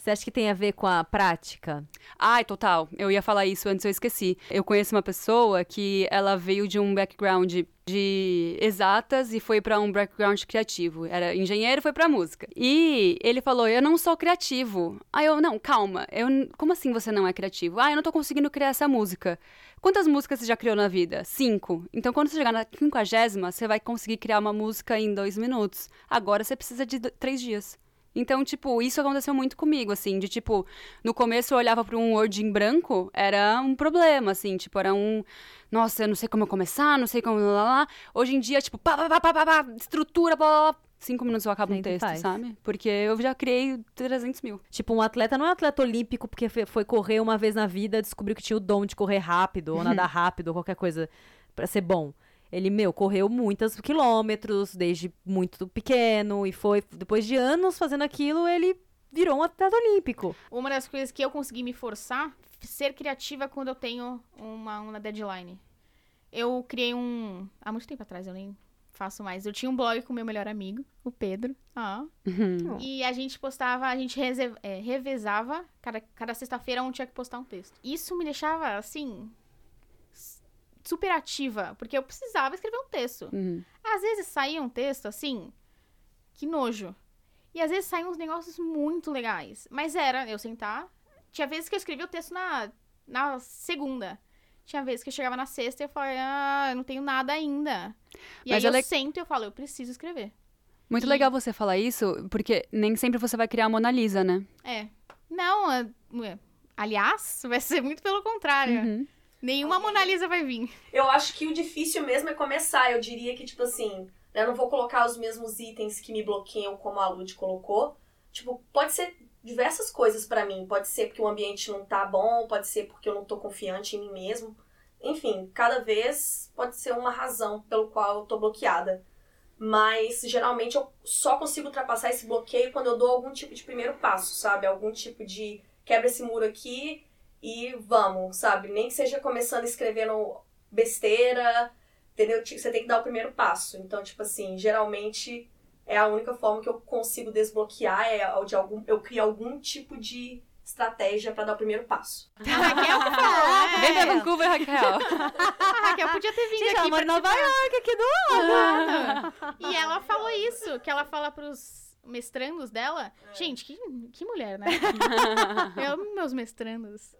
Você acha que tem a ver com a prática? Ai, total. Eu ia falar isso antes, eu esqueci. Eu conheço uma pessoa que ela veio de um background de exatas e foi para um background criativo. Era engenheiro foi para música. E ele falou: "Eu não sou criativo". Aí eu: "Não, calma. Eu como assim você não é criativo?". "Ah, eu não tô conseguindo criar essa música". Quantas músicas você já criou na vida? Cinco. Então, quando você chegar na quinquagésima, você vai conseguir criar uma música em dois minutos. Agora você precisa de três dias. Então, tipo, isso aconteceu muito comigo, assim, de tipo, no começo eu olhava para um Word em branco, era um problema, assim, tipo, era um. Nossa, eu não sei como começar, não sei como. Lá, lá. Hoje em dia, tipo, pá, pá, pá, pá, pá, estrutura, blá, blá, cinco minutos eu acabo um texto, faz. sabe? Porque eu já criei 300 mil. Tipo, um atleta não é um atleta olímpico porque foi correr uma vez na vida, descobriu que tinha o dom de correr rápido, ou nadar [LAUGHS] rápido, ou qualquer coisa para ser bom. Ele, meu, correu muitos quilômetros desde muito pequeno e foi, depois de anos fazendo aquilo, ele virou um atleta olímpico. Uma das coisas que eu consegui me forçar, ser criativa quando eu tenho uma, uma deadline. Eu criei um. Há muito tempo atrás, eu nem faço mais. Eu tinha um blog com meu melhor amigo, o Pedro. Ah. Uhum. E a gente postava, a gente é, revezava. Cada, cada sexta-feira um tinha que postar um texto. Isso me deixava, assim, super ativa, porque eu precisava escrever um texto. Uhum. Às vezes saía um texto assim, que nojo. E às vezes saíam uns negócios muito legais. Mas era eu sentar. Tinha vezes que eu escrevia o texto na, na segunda. Tinha vezes que eu chegava na sexta e eu falava, ah, eu não tenho nada ainda. E Mas aí eu le... sento e eu falo, eu preciso escrever. Muito e... legal você falar isso, porque nem sempre você vai criar a Mona Lisa, né? É. Não, é... aliás, [LAUGHS] vai ser muito pelo contrário. Uhum. Nenhuma okay. Mona Lisa vai vir. Eu acho que o difícil mesmo é começar. Eu diria que, tipo assim, né, eu não vou colocar os mesmos itens que me bloqueiam como a Lud colocou. Tipo, pode ser diversas coisas para mim. Pode ser porque o ambiente não tá bom, pode ser porque eu não tô confiante em mim mesmo. Enfim, cada vez pode ser uma razão pelo qual eu tô bloqueada. Mas geralmente eu só consigo ultrapassar esse bloqueio quando eu dou algum tipo de primeiro passo, sabe? Algum tipo de quebra esse muro aqui e vamos, sabe? Nem que seja começando escrevendo besteira, entendeu? Você tem que dar o primeiro passo. Então, tipo assim, geralmente é a única forma que eu consigo desbloquear é de algum eu crio algum tipo de estratégia para dar o primeiro passo. A [LAUGHS] Raquel falou, Vem pra Vancouver, Raquel. A [LAUGHS] Raquel podia ter vindo Gente, aqui. Ela mora em Nova York, aqui do lado. E ela falou isso, que ela fala pros mestrandos dela. É. Gente, que, que mulher, né? [LAUGHS] eu amo meus mestrandos.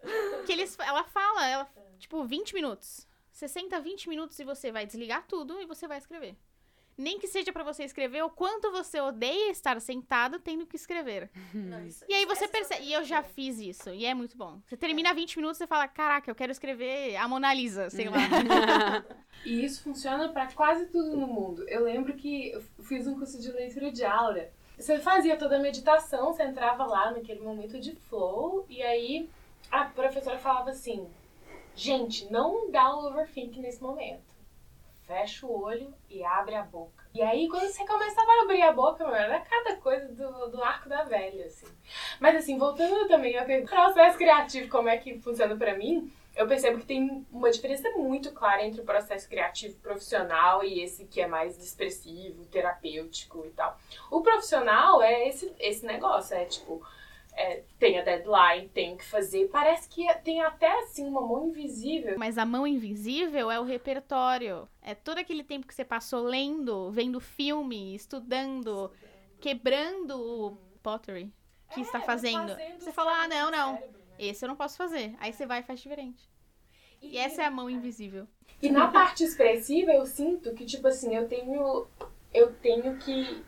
Que eles, ela fala, ela, tipo, 20 minutos. 60, 20 minutos e você vai desligar tudo e você vai escrever. Nem que seja para você escrever o quanto você odeia estar sentado tendo que escrever. Não, isso, e aí você percebe. E eu já fiz isso. E é muito bom. Você termina 20 minutos e fala: Caraca, eu quero escrever a Mona Lisa, sei lá. [LAUGHS] e isso funciona para quase tudo no mundo. Eu lembro que eu fiz um curso de leitura de aula. Você fazia toda a meditação, você entrava lá naquele momento de flow, e aí a professora falava assim: gente, não dá overthink nesse momento. Fecha o olho e abre a boca. E aí, quando você começava a abrir a boca, meu, era cada coisa do, do arco da velha, assim. Mas, assim, voltando também ao [LAUGHS] processo criativo, como é que funciona para mim, eu percebo que tem uma diferença muito clara entre o processo criativo profissional e esse que é mais expressivo, terapêutico e tal. O profissional é esse, esse negócio, é tipo, é, tem a deadline, tem que fazer. Parece que tem até assim uma mão invisível. Mas a mão invisível é o repertório. É todo aquele tempo que você passou lendo, vendo filme, estudando, quebrando o pottery. que é, está fazendo. fazendo. Você fala, ah, não, não. Cérebro? Esse eu não posso fazer. Aí você vai e faz diferente. E, e essa é a mão invisível. E na parte expressiva eu sinto que, tipo assim, eu tenho. Eu tenho que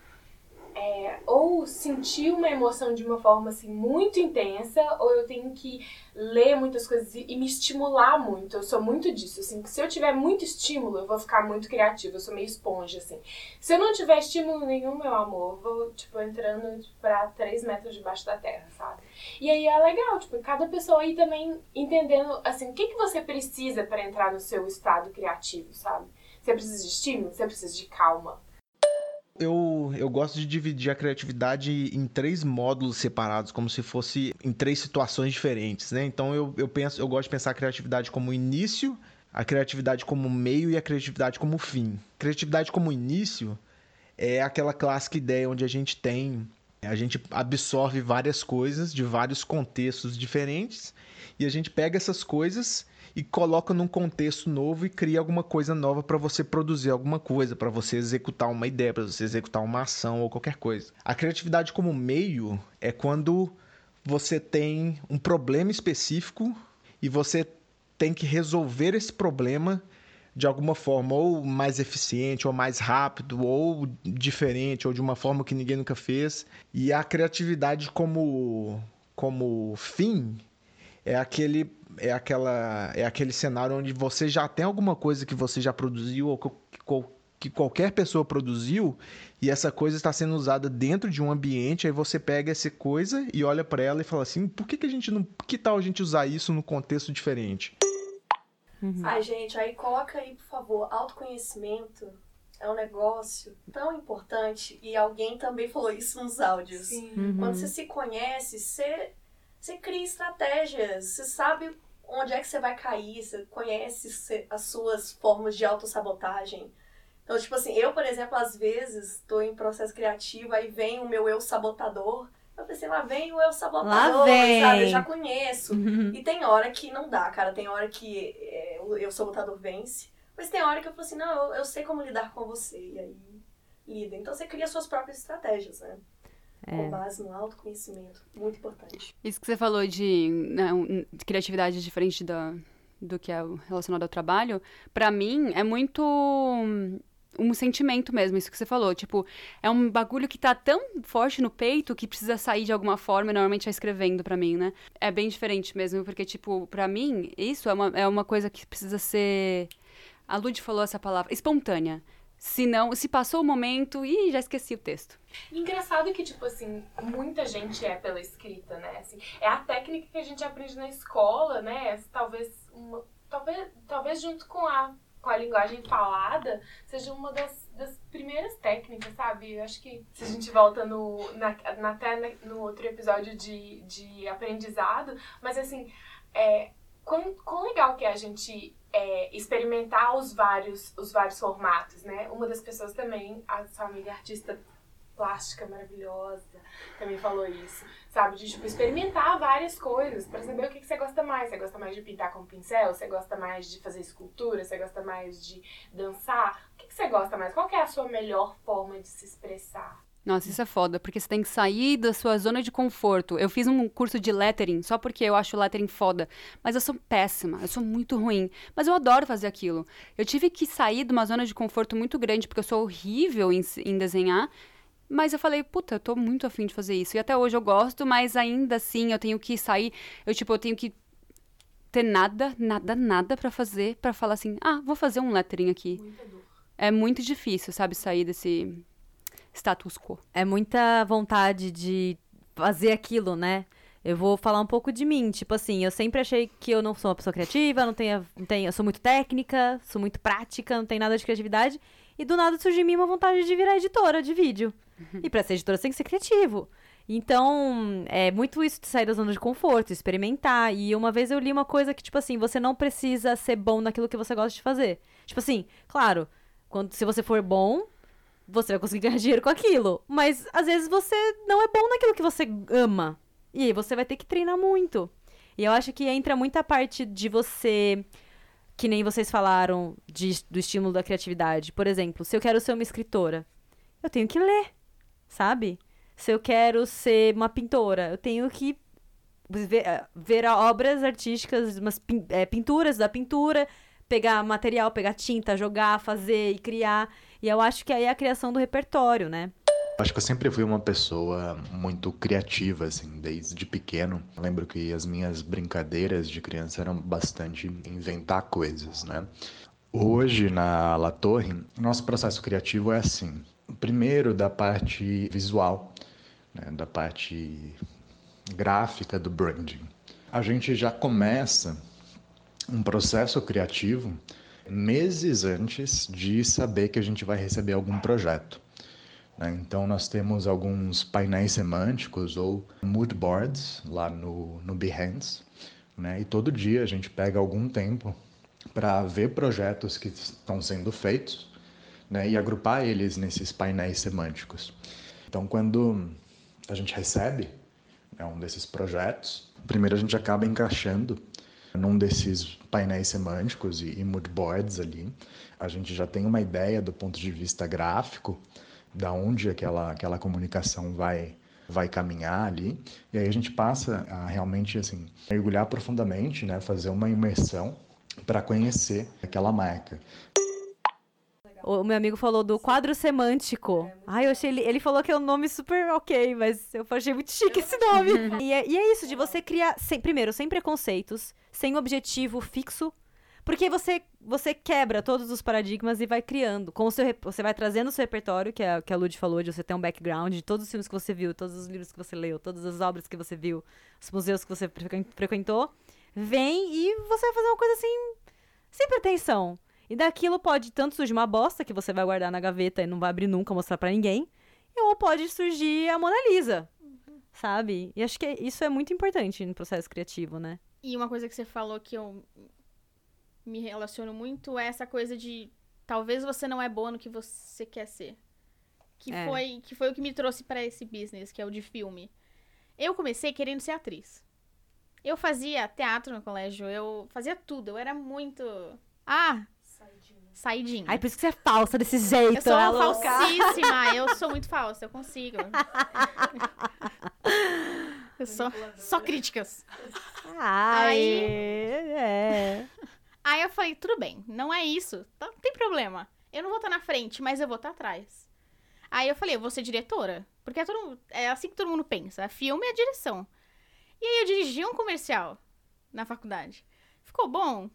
é, ou sentir uma emoção de uma forma assim muito intensa, ou eu tenho que ler muitas coisas e, me estimular muito. Eu sou muito disso, assim, se eu tiver muito estímulo, eu vou ficar muito criativa, eu sou meio esponja, assim. Se eu não tiver estímulo nenhum, meu amor, vou, tipo, entrando pra três metros debaixo da terra, sabe? E aí é legal, tipo, cada pessoa aí também entendendo, assim, o que, que você precisa para entrar no seu estado criativo, sabe? Você precisa de estímulo, você precisa de calma eu, eu gosto de dividir a criatividade em três módulos separados, como se fosse em três situações diferentes, né? Então eu, eu penso, eu gosto de pensar a criatividade como início, a criatividade como meio e a criatividade como fim. Criatividade como início é aquela clássica ideia onde a gente tem, a gente absorve várias coisas de vários contextos diferentes e a gente pega essas coisas e coloca num contexto novo e cria alguma coisa nova para você produzir alguma coisa, para você executar uma ideia, para você executar uma ação ou qualquer coisa. A criatividade como meio é quando você tem um problema específico e você tem que resolver esse problema de alguma forma ou mais eficiente ou mais rápido ou diferente ou de uma forma que ninguém nunca fez. E a criatividade como como fim é aquele é aquela é aquele cenário onde você já tem alguma coisa que você já produziu ou que qualquer pessoa produziu e essa coisa está sendo usada dentro de um ambiente, aí você pega essa coisa e olha para ela e fala assim, por que, que a gente não, que tal a gente usar isso num contexto diferente? Uhum. Ai, gente, aí coloca aí, por favor, autoconhecimento é um negócio tão importante e alguém também falou isso nos áudios. Uhum. Quando você se conhece, você você cria estratégias, você sabe onde é que você vai cair, você conhece as suas formas de autossabotagem. Então, tipo assim, eu, por exemplo, às vezes estou em processo criativo, aí vem o meu eu sabotador. Eu pensei, lá vem o eu sabotador, sabe? Eu já conheço. e tem hora que não dá, cara. Tem hora que é, o eu sabotador vence. Mas tem hora que eu falo assim, não, eu, eu sei como lidar com você. E aí, lida. Então você cria suas próprias estratégias, né? É. Com base no autoconhecimento. Muito importante. Isso que você falou de, né, de criatividade diferente da, do que é relacionado ao trabalho, para mim é muito um sentimento mesmo, isso que você falou. Tipo, é um bagulho que tá tão forte no peito que precisa sair de alguma forma e normalmente é escrevendo para mim, né? É bem diferente mesmo, porque, tipo, para mim, isso é uma, é uma coisa que precisa ser. A Lud falou essa palavra, espontânea. Se não, se passou o momento e já esqueci o texto. Engraçado que, tipo assim, muita gente é pela escrita, né? Assim, é a técnica que a gente aprende na escola, né? Talvez, uma, talvez, talvez junto com a, com a linguagem falada, seja uma das, das primeiras técnicas, sabe? Eu acho que se a gente volta no, na, na, até no outro episódio de, de aprendizado, mas assim, é, quão, quão legal que é a gente é, experimentar os vários, os vários formatos, né? Uma das pessoas também, a sua amiga artista plástica maravilhosa, também falou isso, sabe? De, tipo, experimentar várias coisas para saber o que, que, você gosta mais. Você gosta mais de pintar com pincel? Você gosta mais de fazer escultura? Você gosta mais de dançar? O que, que você gosta mais? Qual é a sua melhor forma de se expressar? Nossa, isso é foda, porque você tem que sair da sua zona de conforto. Eu fiz um curso de lettering só porque eu acho lettering foda, mas eu sou péssima, eu sou muito ruim, mas eu adoro fazer aquilo. Eu tive que sair de uma zona de conforto muito grande porque eu sou horrível em, em desenhar, mas eu falei, puta, eu tô muito afim de fazer isso. E até hoje eu gosto, mas ainda assim eu tenho que sair, eu tipo, eu tenho que ter nada, nada, nada para fazer para falar assim: "Ah, vou fazer um lettering aqui". É muito difícil, sabe, sair desse status quo. É muita vontade de fazer aquilo, né? Eu vou falar um pouco de mim. Tipo assim, eu sempre achei que eu não sou uma pessoa criativa, não tenho, não tenho, eu sou muito técnica, sou muito prática, não tenho nada de criatividade. E do nada surgiu em mim uma vontade de virar editora de vídeo. E pra ser editora você tem que ser criativo. Então, é muito isso de sair da zona de conforto, experimentar. E uma vez eu li uma coisa que, tipo assim, você não precisa ser bom naquilo que você gosta de fazer. Tipo assim, claro, quando, se você for bom, você vai conseguir ganhar dinheiro com aquilo. Mas às vezes você não é bom naquilo que você ama. E aí você vai ter que treinar muito. E eu acho que entra muita parte de você. Que nem vocês falaram de, do estímulo da criatividade. Por exemplo, se eu quero ser uma escritora, eu tenho que ler, sabe? se eu quero ser uma pintora, eu tenho que ver, eh, ver obras artísticas, umas é, pinturas da pintura, pegar material, pegar tinta, jogar, fazer e criar. E eu acho que aí é a criação do repertório, né? Acho que eu sempre fui uma pessoa muito criativa, assim, desde pequeno. Eu lembro que as minhas brincadeiras de criança eram bastante inventar coisas, né? Hoje, na La Torre, nosso processo criativo é assim. Primeiro, da parte visual, né? da parte gráfica do branding. A gente já começa um processo criativo meses antes de saber que a gente vai receber algum projeto. Né? Então, nós temos alguns painéis semânticos ou mood boards lá no, no Behance, né? e todo dia a gente pega algum tempo para ver projetos que estão sendo feitos né? e agrupar eles nesses painéis semânticos. Então, quando a gente recebe né, um desses projetos, primeiro a gente acaba encaixando num desses painéis semânticos e, e mood boards ali. A gente já tem uma ideia do ponto de vista gráfico da onde aquela, aquela comunicação vai vai caminhar ali e aí a gente passa a realmente assim mergulhar profundamente né fazer uma imersão para conhecer aquela marca o meu amigo falou do quadro semântico. Ai, eu achei ele, ele falou que é um nome super ok, mas eu achei muito chique esse nome. [LAUGHS] e, é, e é isso, de você criar, sem, primeiro, sem preconceitos, sem objetivo fixo, porque você, você quebra todos os paradigmas e vai criando. Com o seu, você vai trazendo o seu repertório, que, é, que a Lud falou, de você ter um background de todos os filmes que você viu, todos os livros que você leu, todas as obras que você viu, os museus que você frequentou. Vem e você vai fazer uma coisa assim, sem pretensão. E daquilo pode tanto surgir uma bosta que você vai guardar na gaveta e não vai abrir nunca, mostrar para ninguém, ou pode surgir a Mona Lisa. Uhum. Sabe? E acho que isso é muito importante no processo criativo, né? E uma coisa que você falou que eu me relaciono muito é essa coisa de talvez você não é boa no que você quer ser. Que, é. foi, que foi o que me trouxe para esse business, que é o de filme. Eu comecei querendo ser atriz. Eu fazia teatro no colégio, eu fazia tudo, eu era muito. Ah, saidinha. Ai, por isso que você é falsa desse jeito. Eu sou é falsíssima. eu sou muito falsa, eu consigo. eu sou só críticas. Ai, aí, é. Aí eu falei, tudo bem, não é isso, tá, não tem problema. Eu não vou estar na frente, mas eu vou estar atrás. Aí eu falei, eu vou ser diretora. Porque é, todo, é assim que todo mundo pensa. Filme é direção. E aí eu dirigi um comercial na faculdade. Ficou bom?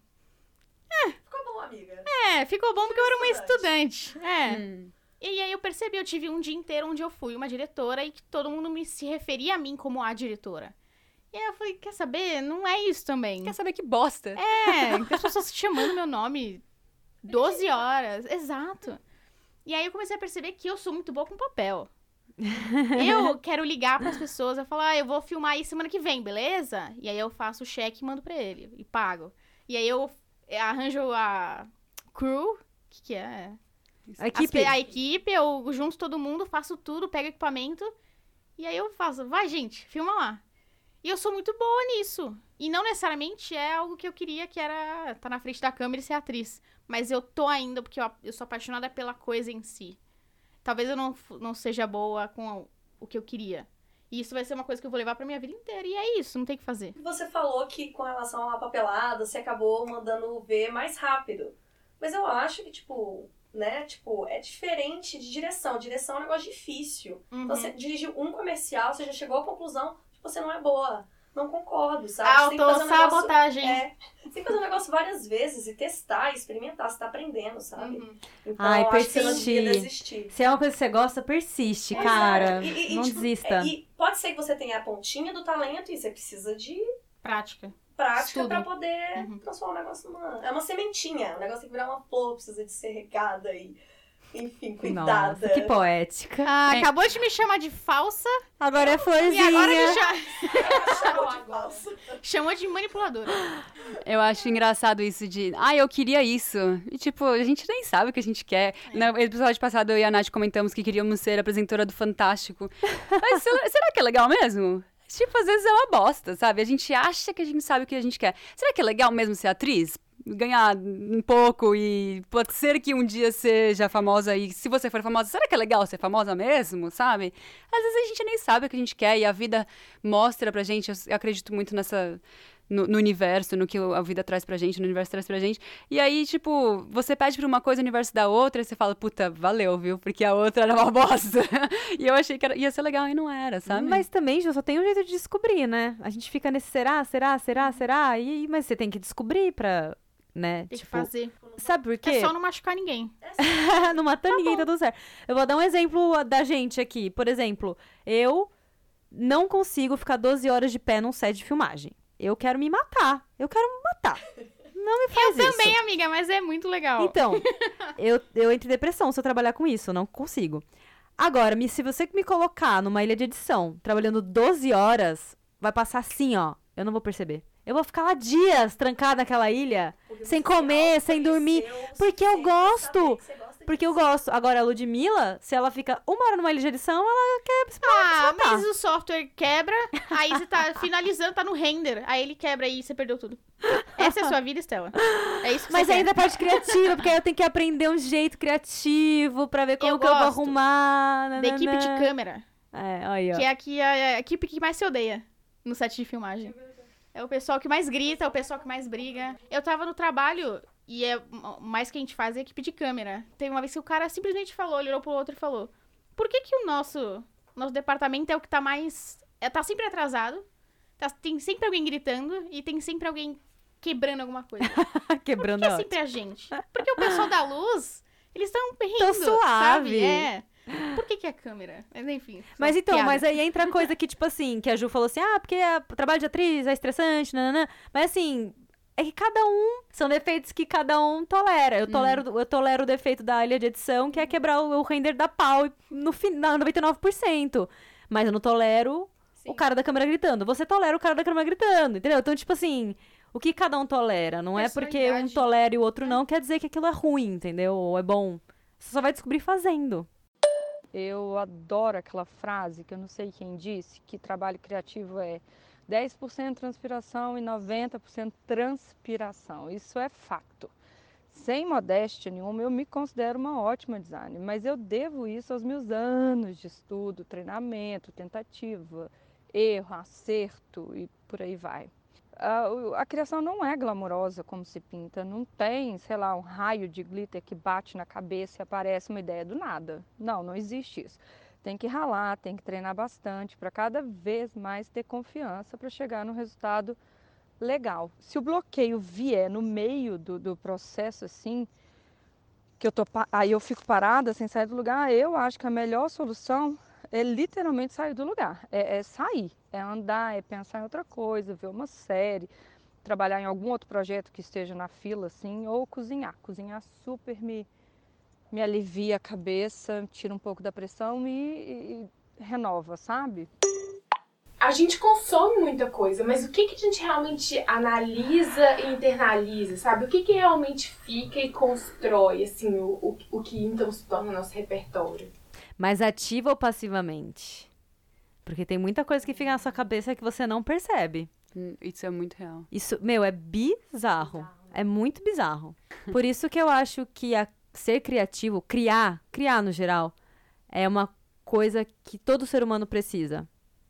É. Bom, amiga. É, ficou bom porque eu era uma estudante. É. Hum. E aí eu percebi, eu tive um dia inteiro onde eu fui uma diretora e que todo mundo me se referia a mim como a diretora. E aí eu falei, quer saber? Não é isso também. Quer saber que bosta. É, as pessoas chamando meu nome 12 horas. Exato. E aí eu comecei a perceber que eu sou muito boa com papel. [LAUGHS] eu quero ligar para as pessoas, eu falo, ah, eu vou filmar aí semana que vem, beleza? E aí eu faço o cheque e mando para ele e pago. E aí eu arranjo a crew, o que, que é? A equipe. As, a equipe, eu junto todo mundo, faço tudo, pego equipamento. E aí eu faço, vai gente, filma lá. E eu sou muito boa nisso. E não necessariamente é algo que eu queria, que era estar tá na frente da câmera e ser atriz. Mas eu tô ainda, porque eu, eu sou apaixonada pela coisa em si. Talvez eu não, não seja boa com o que eu queria. E isso vai ser uma coisa que eu vou levar pra minha vida inteira. E é isso, não tem o que fazer. Você falou que com relação à papelada, você acabou mandando ver mais rápido. Mas eu acho que, tipo, né, tipo, é diferente de direção. Direção é um negócio difícil. Então, uhum. Então, você dirigiu um comercial, você já chegou à conclusão que você não é boa não concordo, sabe? Autossabotagem. Um é, você tem que fazer um negócio várias vezes e testar, experimentar, você tá aprendendo, sabe? Uhum. Então, Ai, persistir. Se é uma coisa que você gosta, persiste, é, cara. E, e, não tipo, desista. É, e pode ser que você tenha a pontinha do talento e você precisa de prática. Prática para poder uhum. transformar o negócio numa. É uma sementinha. O negócio tem que virar uma flor, precisa de ser regada e enfim, cuidada. Nossa, que poética. Ah, é. acabou de me chamar de falsa. Agora é florzinha. E agora me chama... chamou de falsa. Chamou de manipuladora. Eu acho engraçado isso de, ah, eu queria isso. E tipo, a gente nem sabe o que a gente quer. É. No episódio passado eu e a Nath comentamos que queríamos ser apresentadora do Fantástico. Mas [LAUGHS] será que é legal mesmo? Tipo, às vezes é uma bosta, sabe? A gente acha que a gente sabe o que a gente quer. Será que é legal mesmo ser atriz? Ganhar um pouco e pode ser que um dia seja famosa e se você for famosa, será que é legal ser famosa mesmo, sabe? Às vezes a gente nem sabe o que a gente quer e a vida mostra pra gente, eu acredito muito nessa no, no, universo, no que a vida traz pra gente, no universo traz pra gente. E aí, tipo, você pede pra uma coisa, o universo dá outra, e você fala, puta, valeu, viu? Porque a outra era uma [LAUGHS] bosta. e eu achei que era, ia ser legal e não era, sabe? Mas também, só tem um jeito de descobrir, né? A gente fica nesse será, será, será, será, e, mas você tem que descobrir pra né? Tem tipo, que fazer. Sabe por quê? É só não machucar ninguém. [LAUGHS] não matar tá ninguém, bom. tá tudo certo. Eu vou dar um exemplo da gente aqui. Por exemplo, eu não consigo ficar 12 horas de pé num set de filmagem. Eu quero me matar. Eu quero me matar. Não me [LAUGHS] faz eu isso. Eu também, amiga, mas é muito legal. Então, [LAUGHS] eu, eu entro em depressão se eu trabalhar com isso. Eu não consigo. Agora, me, se você me colocar numa ilha de edição, trabalhando 12 horas, vai passar assim, ó. Eu não vou perceber. Eu vou ficar lá dias trancada naquela ilha, porque sem comer, sem dormir. Porque eu gosto. Porque eu gosto. Agora, a Ludmilla, se ela fica uma hora numa ilha de edição, ela quer se Ah, mas o software quebra, aí você tá finalizando, tá no render. Aí ele quebra e você perdeu tudo. Essa é a sua vida, Estela. É isso que Mas você ainda quer. a parte criativa, porque aí eu tenho que aprender um jeito criativo pra ver como eu que eu vou arrumar. Da equipe de câmera. É, aí, ó. Que é aqui a, a equipe que mais se odeia no set de filmagem. É o pessoal que mais grita, é o pessoal que mais briga. Eu tava no trabalho e é mais que a gente faz é equipe de câmera. Teve uma vez que o cara simplesmente falou, ele olhou pro outro e falou: Por que que o nosso, nosso departamento é o que tá mais. É, tá sempre atrasado, tá, tem sempre alguém gritando e tem sempre alguém quebrando alguma coisa. [LAUGHS] Quebrando Por que é sempre a gente? Porque o pessoal da luz, eles estão rindo, Tô suave. sabe? É. Por que, que é câmera? Mas enfim. Mas então, piada. mas aí entra a coisa que, tipo assim, que a Ju falou assim, ah, porque o trabalho de atriz é estressante, nananã. Mas assim, é que cada um. São defeitos que cada um tolera. Eu tolero, Hum. eu tolero o defeito da ilha de edição, que é quebrar o, o render da pau no final, 99%. Mas eu não tolero o cara da câmera gritando. Você tolera o cara da câmera gritando, entendeu? Então, tipo assim. O que cada um tolera? Não é porque um tolera e o outro não, quer dizer que aquilo é ruim, entendeu? Ou é bom. Você só vai descobrir fazendo. Eu adoro aquela frase que eu não sei quem disse, que trabalho criativo é 10% transpiração e 90% transpiração. Isso é fato. Sem modéstia nenhuma, eu me considero uma ótima designer, mas eu devo isso aos meus anos de estudo, treinamento, tentativa, erro, acerto e por aí vai. A, a criação não é glamourosa como se pinta, não tem, sei lá, um raio de glitter que bate na cabeça e aparece uma ideia do nada. Não, não existe isso. Tem que ralar, tem que treinar bastante para cada vez mais ter confiança para chegar no resultado legal. Se o bloqueio vier no meio do, do processo assim, que eu tô, aí eu fico parada sem sair do lugar, eu acho que a melhor solução é literalmente sair do lugar. É, é sair, é andar, é pensar em outra coisa, ver uma série, trabalhar em algum outro projeto que esteja na fila, assim, ou cozinhar. Cozinhar super me, me alivia a cabeça, tira um pouco da pressão e, e- renova, sabe? A gente consome muita coisa, mas o que, que a gente realmente analisa e internaliza, sabe? O que, que realmente fica e constrói, assim, o, o, o que então se torna nosso repertório? Mas ativa ou passivamente? Porque tem muita coisa que fica na sua cabeça que você não percebe. Hum, Isso é muito real. Isso, meu, é bizarro. É muito bizarro. Por isso que eu acho que a- ser criativo, criar, criar no geral, é uma coisa que todo ser humano precisa.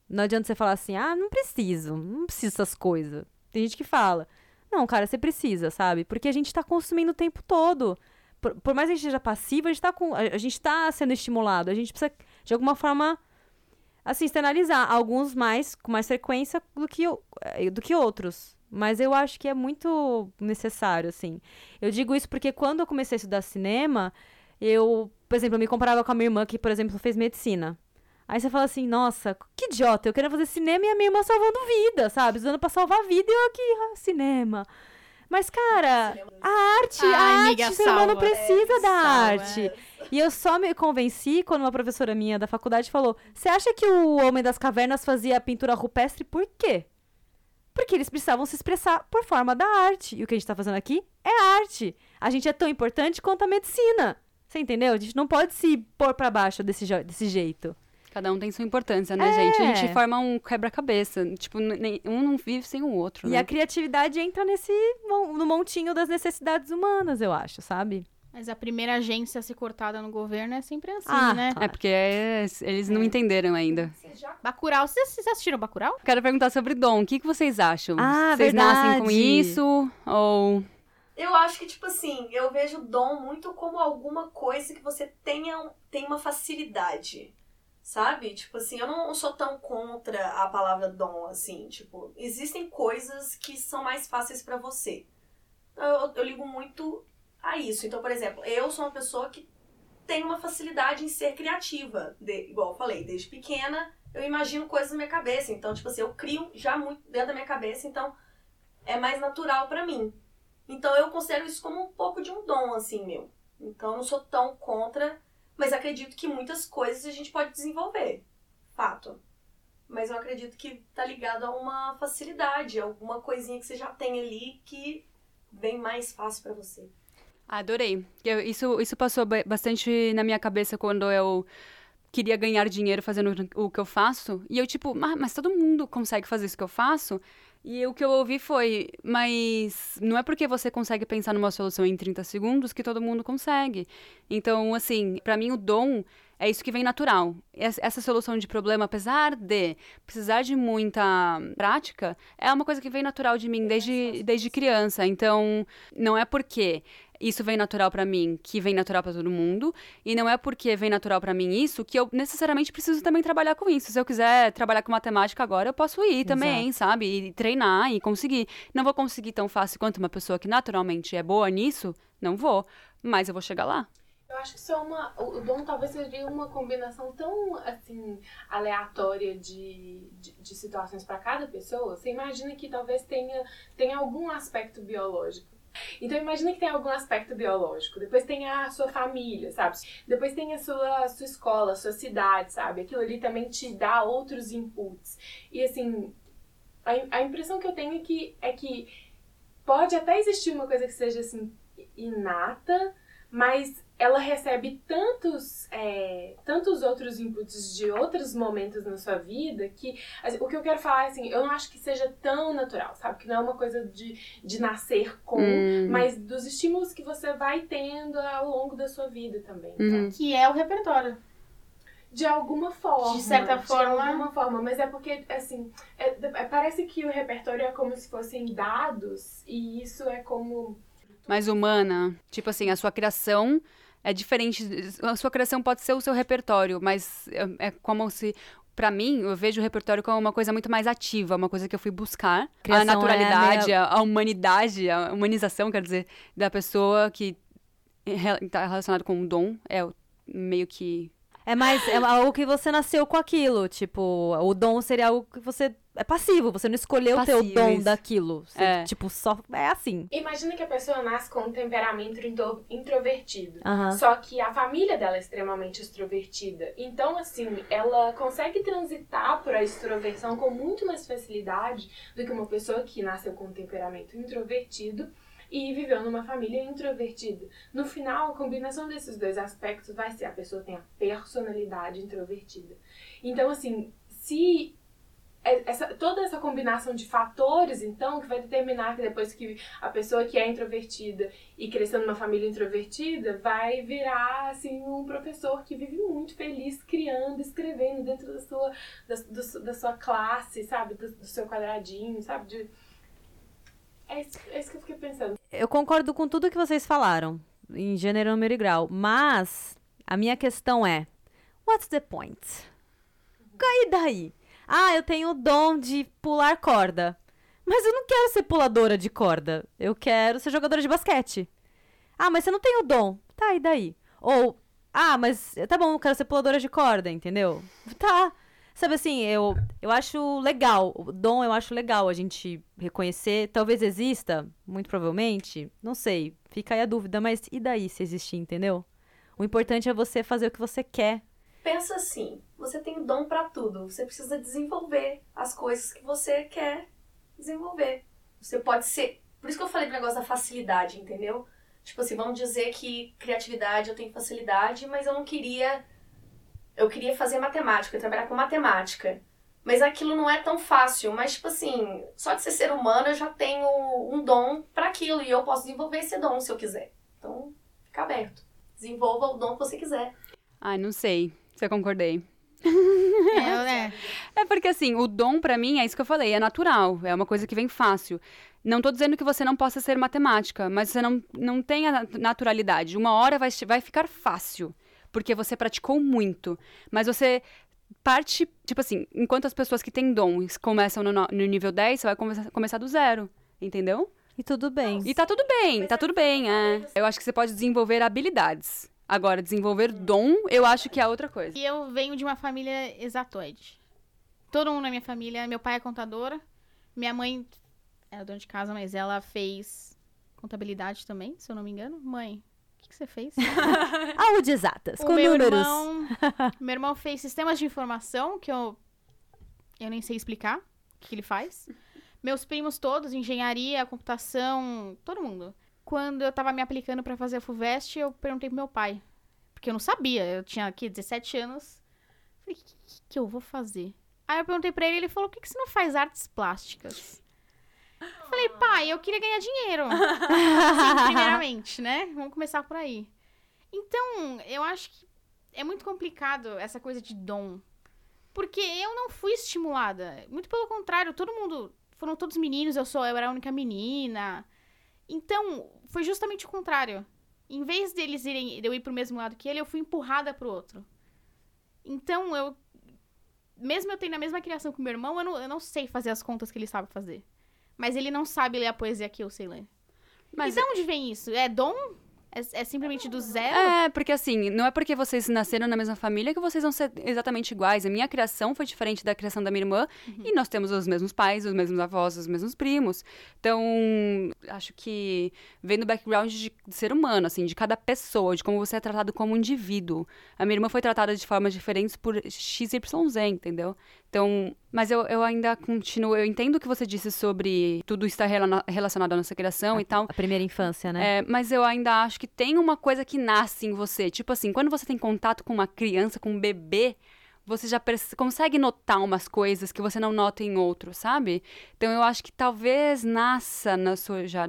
Não adianta você falar assim, ah, não preciso, não preciso dessas coisas. Tem gente que fala. Não, cara, você precisa, sabe? Porque a gente tá consumindo o tempo todo. Por, por mais que a gente seja passivo, a gente, tá com, a, a gente tá sendo estimulado. A gente precisa, de alguma forma, assim, externalizar. Alguns mais, com mais frequência do que, eh, do que outros. Mas eu acho que é muito necessário, assim. Eu digo isso porque quando eu comecei a estudar cinema, eu, por exemplo, eu me comparava com a minha irmã, que, por exemplo, fez medicina. Aí você fala assim, nossa, que idiota, eu queria fazer cinema e a minha irmã salvando vida, sabe? Estudando pra salvar vida e eu aqui, ah, cinema. Mas, cara, a arte, Ai, a amiga, arte, o ser humano salva. precisa É, da salva, arte. E eu só me convenci quando uma professora minha da faculdade falou: Você acha que o Homem das Cavernas fazia pintura rupestre por quê? Porque eles precisavam se expressar por forma da arte. E o que a gente tá fazendo aqui é arte. A gente é tão importante quanto a medicina. Você entendeu? A gente não pode se pôr pra baixo desse, desse jeito. Cada um tem sua importância, né, É. gente? A gente forma um quebra-cabeça. Tipo, nem- um não vive sem o outro, E né? a criatividade entra nesse no montinho das necessidades humanas, eu acho, sabe? Mas a primeira agência a ser cortada no governo é sempre assim, Ah, né? É porque é- eles não entenderam ainda. Bacurau, vocês, vocês assistiram Bacurau? Quero perguntar sobre Dom. O que, que vocês acham? Ah, vocês nascem com verdade. isso? Ou. Eu acho que, tipo assim, eu vejo dom muito como alguma coisa que você tenha, tem uma facilidade. Sabe? Tipo assim, eu não sou tão contra a palavra dom, assim. Tipo, existem coisas que são mais fáceis pra você. Eu, eu ligo muito a isso. Então, por exemplo, eu sou uma pessoa que tem uma facilidade em ser criativa. De- igual eu falei, desde pequena eu imagino coisas na minha cabeça. Então, tipo assim, eu crio já muito dentro da minha cabeça, então é mais natural pra mim. Então eu considero isso como um pouco de um dom, assim, meu. Então eu não sou tão contra, mas acredito que muitas coisas a gente pode desenvolver. Fato. Mas eu acredito que tá ligado a uma facilidade, alguma coisinha que você já tem ali que vem mais fácil pra você. Adorei. Eu- isso, isso passou ba- bastante na minha cabeça quando eu queria ganhar dinheiro fazendo o que eu faço. E eu, tipo, "Ah, mas todo mundo consegue fazer isso que eu faço? E o que eu ouvi foi, mas não é porque você consegue pensar numa solução em 30 segundos que todo mundo consegue. Então, assim, pra mim o dom é isso que vem natural. Es- Essa solução de problema, apesar de precisar de muita prática, é uma coisa que vem natural de mim desde, desde criança. Então, não é porque isso vem natural pra mim que vem natural pra todo mundo, e não é porque vem natural pra mim isso que eu necessariamente preciso também trabalhar com isso. Se eu quiser trabalhar com matemática agora, eu posso ir também, sabe? E treinar e conseguir. Não vou conseguir tão fácil quanto uma pessoa que naturalmente é boa nisso, não vou, mas eu vou chegar lá. Eu acho que isso é uma. O o dom talvez seja uma combinação tão, assim, aleatória de, de, de situações para cada pessoa. Você imagina que talvez tenha, tenha algum aspecto biológico. Então imagina que tem algum aspecto biológico. Depois tem a sua família, sabe? Depois tem a sua, a sua escola, a sua cidade, sabe? Aquilo ali também te dá outros inputs. E assim, a, a impressão que eu tenho é que, é que pode até existir uma coisa que seja assim inata, mas ela recebe tantos, é, tantos outros inputs de outros momentos na sua vida que assim, o que eu quero falar é assim, eu não acho que seja tão natural, sabe? Que não é uma coisa de, de nascer com, Hum. mas dos estímulos que você vai tendo ao longo da sua vida também. Uhum. Que é o repertório. De alguma forma. De certa forma- De alguma forma. Mas é porque, assim, é- é- parece que o repertório é como se fossem dados e isso é como. mais humana. Tipo assim, a sua criação é diferente. A sua criação pode ser o seu repertório, mas é, é como se. Pra mim, eu vejo o repertório como uma coisa muito mais ativa, uma coisa que eu fui buscar. Criação a naturalidade, é a, a humanidade, a humanização, quer dizer, da pessoa que está relacionado com o dom. É o- meio que. É mais é algo que você nasceu com aquilo. Tipo, o dom seria algo que você. É passivo, você não escolheu o teu dom isso. daquilo. Você, É. Tipo, só. É assim. Imagina que a pessoa nasce com um temperamento intro- introvertido. Só que a família dela é extremamente extrovertida. Então, assim, ela consegue transitar por a extroversão com muito mais facilidade do que uma pessoa que nasceu com um temperamento introvertido e viveu numa família introvertida. No final, a combinação desses dois aspectos vai ser a pessoa tem a personalidade introvertida. Então, assim, se é- essa, toda essa combinação de fatores, então, que vai determinar que depois que a pessoa que é introvertida e cresceu numa família introvertida vai virar, assim, um professor que vive muito feliz criando, escrevendo dentro da sua, da, do- da sua classe, sabe? Do, do seu quadradinho, sabe? De... É, isso, é isso que eu fiquei pensando. Eu concordo com tudo que vocês falaram, em gênero, número e grau. Mas a minha questão é: what's the point? E daí? Ah, eu tenho o dom de pular corda. Mas eu não quero ser puladora de corda. Eu quero ser jogadora de basquete. Ah, mas você não tem o dom. Tá, e daí? Ou, ah, mas tá bom, eu quero ser puladora de corda, entendeu? Tá. Sabe assim, eu, eu acho legal. O dom eu acho legal a gente reconhecer. Talvez exista, muito provavelmente. Não sei. Fica aí a dúvida, mas e daí se existir, entendeu? O importante é você fazer o que você quer. Pensa assim, você tem dom pra tudo, você precisa desenvolver as coisas que você quer desenvolver. Você pode ser, por isso que eu falei do negócio da facilidade, entendeu? Tipo assim, vamos dizer que criatividade eu tenho facilidade, mas eu não queria eu queria fazer matemática, trabalhar com matemática. Mas aquilo não é tão fácil. Mas, tipo assim, só de ser ser humano eu já tenho um dom para aquilo. E eu posso desenvolver esse dom se eu quiser. Então, fica aberto. Desenvolva o dom que você quiser. Ai, não sei se eu concordei. É, [LAUGHS] né? é porque assim, o dom para mim é isso que eu falei, é natural, é uma coisa que vem fácil. Não tô dizendo que você não possa ser matemática, mas você não, não tem a naturalidade. Uma hora vai, vai ficar fácil, porque você praticou muito. Mas você parte, tipo assim, enquanto as pessoas que têm dom começam no, no nível 10, você vai começar, começar do zero, entendeu? E tudo bem. E tá tudo bem, tá tudo bem, é. Eu acho que você pode desenvolver habilidades. Agora, desenvolver dom, eu acho que é outra coisa. E eu venho de uma família exatoide. Todo mundo na minha família, meu pai é contador, minha mãe é dona de casa, mas ela fez contabilidade também, se eu não me engano. Mãe, que, que você fez? [LAUGHS] Algo de exatas, o com meu números. Irmão, [LAUGHS] meu irmão fez sistemas de informação, que eu, eu nem sei explicar o que, que ele faz. Meus primos todos, engenharia, computação, todo mundo quando eu tava me aplicando para fazer a FUVEST, eu perguntei pro meu pai. Porque eu não sabia. Eu tinha aqui 17 anos. Falei, o que, que, que, eu vou fazer? Aí eu perguntei pra ele, ele falou, por que, que você não faz artes plásticas? Falei, pai, eu queria ganhar dinheiro. [LAUGHS] assim, [LAUGHS] primeiramente, né? Vamos começar por aí. Então, eu acho que é muito complicado essa coisa de dom. Porque eu não fui estimulada. Muito pelo contrário, todo mundo. Foram todos meninos, eu sou, eu era a única menina. Então, foi justamente o contrário. Em vez deles irem, de eu ir pro mesmo lado que ele, eu fui empurrada pro outro. Então, eu. Mesmo eu tendo a mesma criação com meu irmão, eu não, eu não sei fazer as contas que ele sabe fazer. Mas ele não sabe ler a poesia que eu sei ler. Mas e de onde vem isso? É dom? É, é, simplesmente do zero? É, porque assim, não é porque vocês nasceram na mesma família que vocês vão ser exatamente iguais. A minha criação foi diferente da criação da minha irmã uhum. e nós temos os mesmos pais, os mesmos avós, os mesmos primos. Então, acho que vem do background de, de ser humano, assim, de cada pessoa, de como você é tratado como indivíduo. A minha irmã foi tratada de formas diferentes por XYZ, entendeu? Então, mas eu, eu ainda continuo, eu entendo o que você disse sobre tudo estar relacionado à nossa criação a, e tal. A primeira infância, né? É, mas eu ainda acho que tem uma coisa que nasce em você. Tipo assim, quando você tem contato com uma criança, com um bebê, você já consegue notar umas coisas que você não nota em outro, sabe? Então eu acho que talvez nasça na sua já.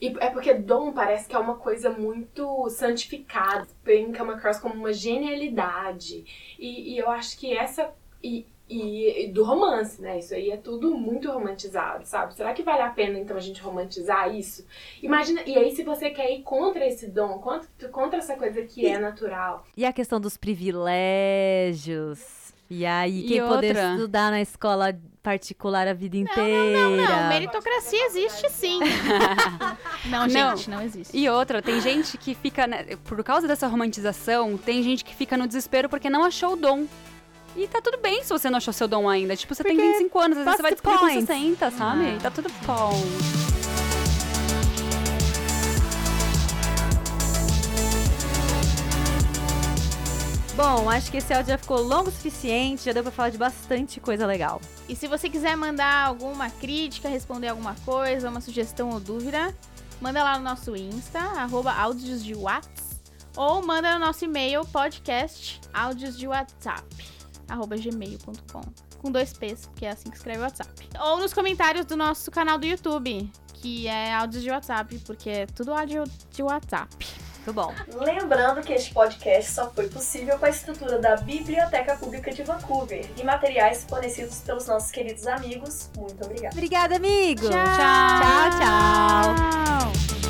E é porque dom parece que é uma coisa muito santificada, bem come across como uma genialidade. E, e eu acho que essa. E, e, e, do romance, né? Isso aí é tudo muito romantizado, sabe? Será que vale a pena então a gente romantizar isso? Imagina, e aí se você quer ir contra esse dom, contra, contra essa coisa que é natural. E a questão dos privilégios. E aí, quem e poder estudar na escola particular a vida inteira. Não, não, [LAUGHS] não, não. Meritocracia existe sim. não, gente, não. não. existe. E outra, tem gente que fica, né, por causa dessa romantização, tem gente que fica no desespero porque não achou o dom. E tá tudo bem se você não achou seu dom ainda. Tipo, você Porque tem 25 anos, às vezes você vai descobrir com 60, sabe? Ah. Tá tudo bom. Bom, acho que esse áudio já ficou longo o suficiente, já deu pra falar de bastante coisa legal. E se você quiser mandar alguma crítica, responder alguma coisa, uma sugestão ou dúvida, manda lá no nosso Insta, arroba áudios de Whats, ou manda no nosso e-mail, podcast áudios de WhatsApp gmail.com. Com dois P's, que é assim que escreve o WhatsApp. Ou nos comentários do nosso canal do YouTube, que é áudio de WhatsApp, porque é tudo áudio de WhatsApp. Muito bom. Lembrando que este podcast só foi possível com a estrutura da Biblioteca Pública de Vancouver e materiais fornecidos pelos nossos queridos amigos. Muito obrigada. Obrigada, amigo. Tchau, tchau. tchau. tchau.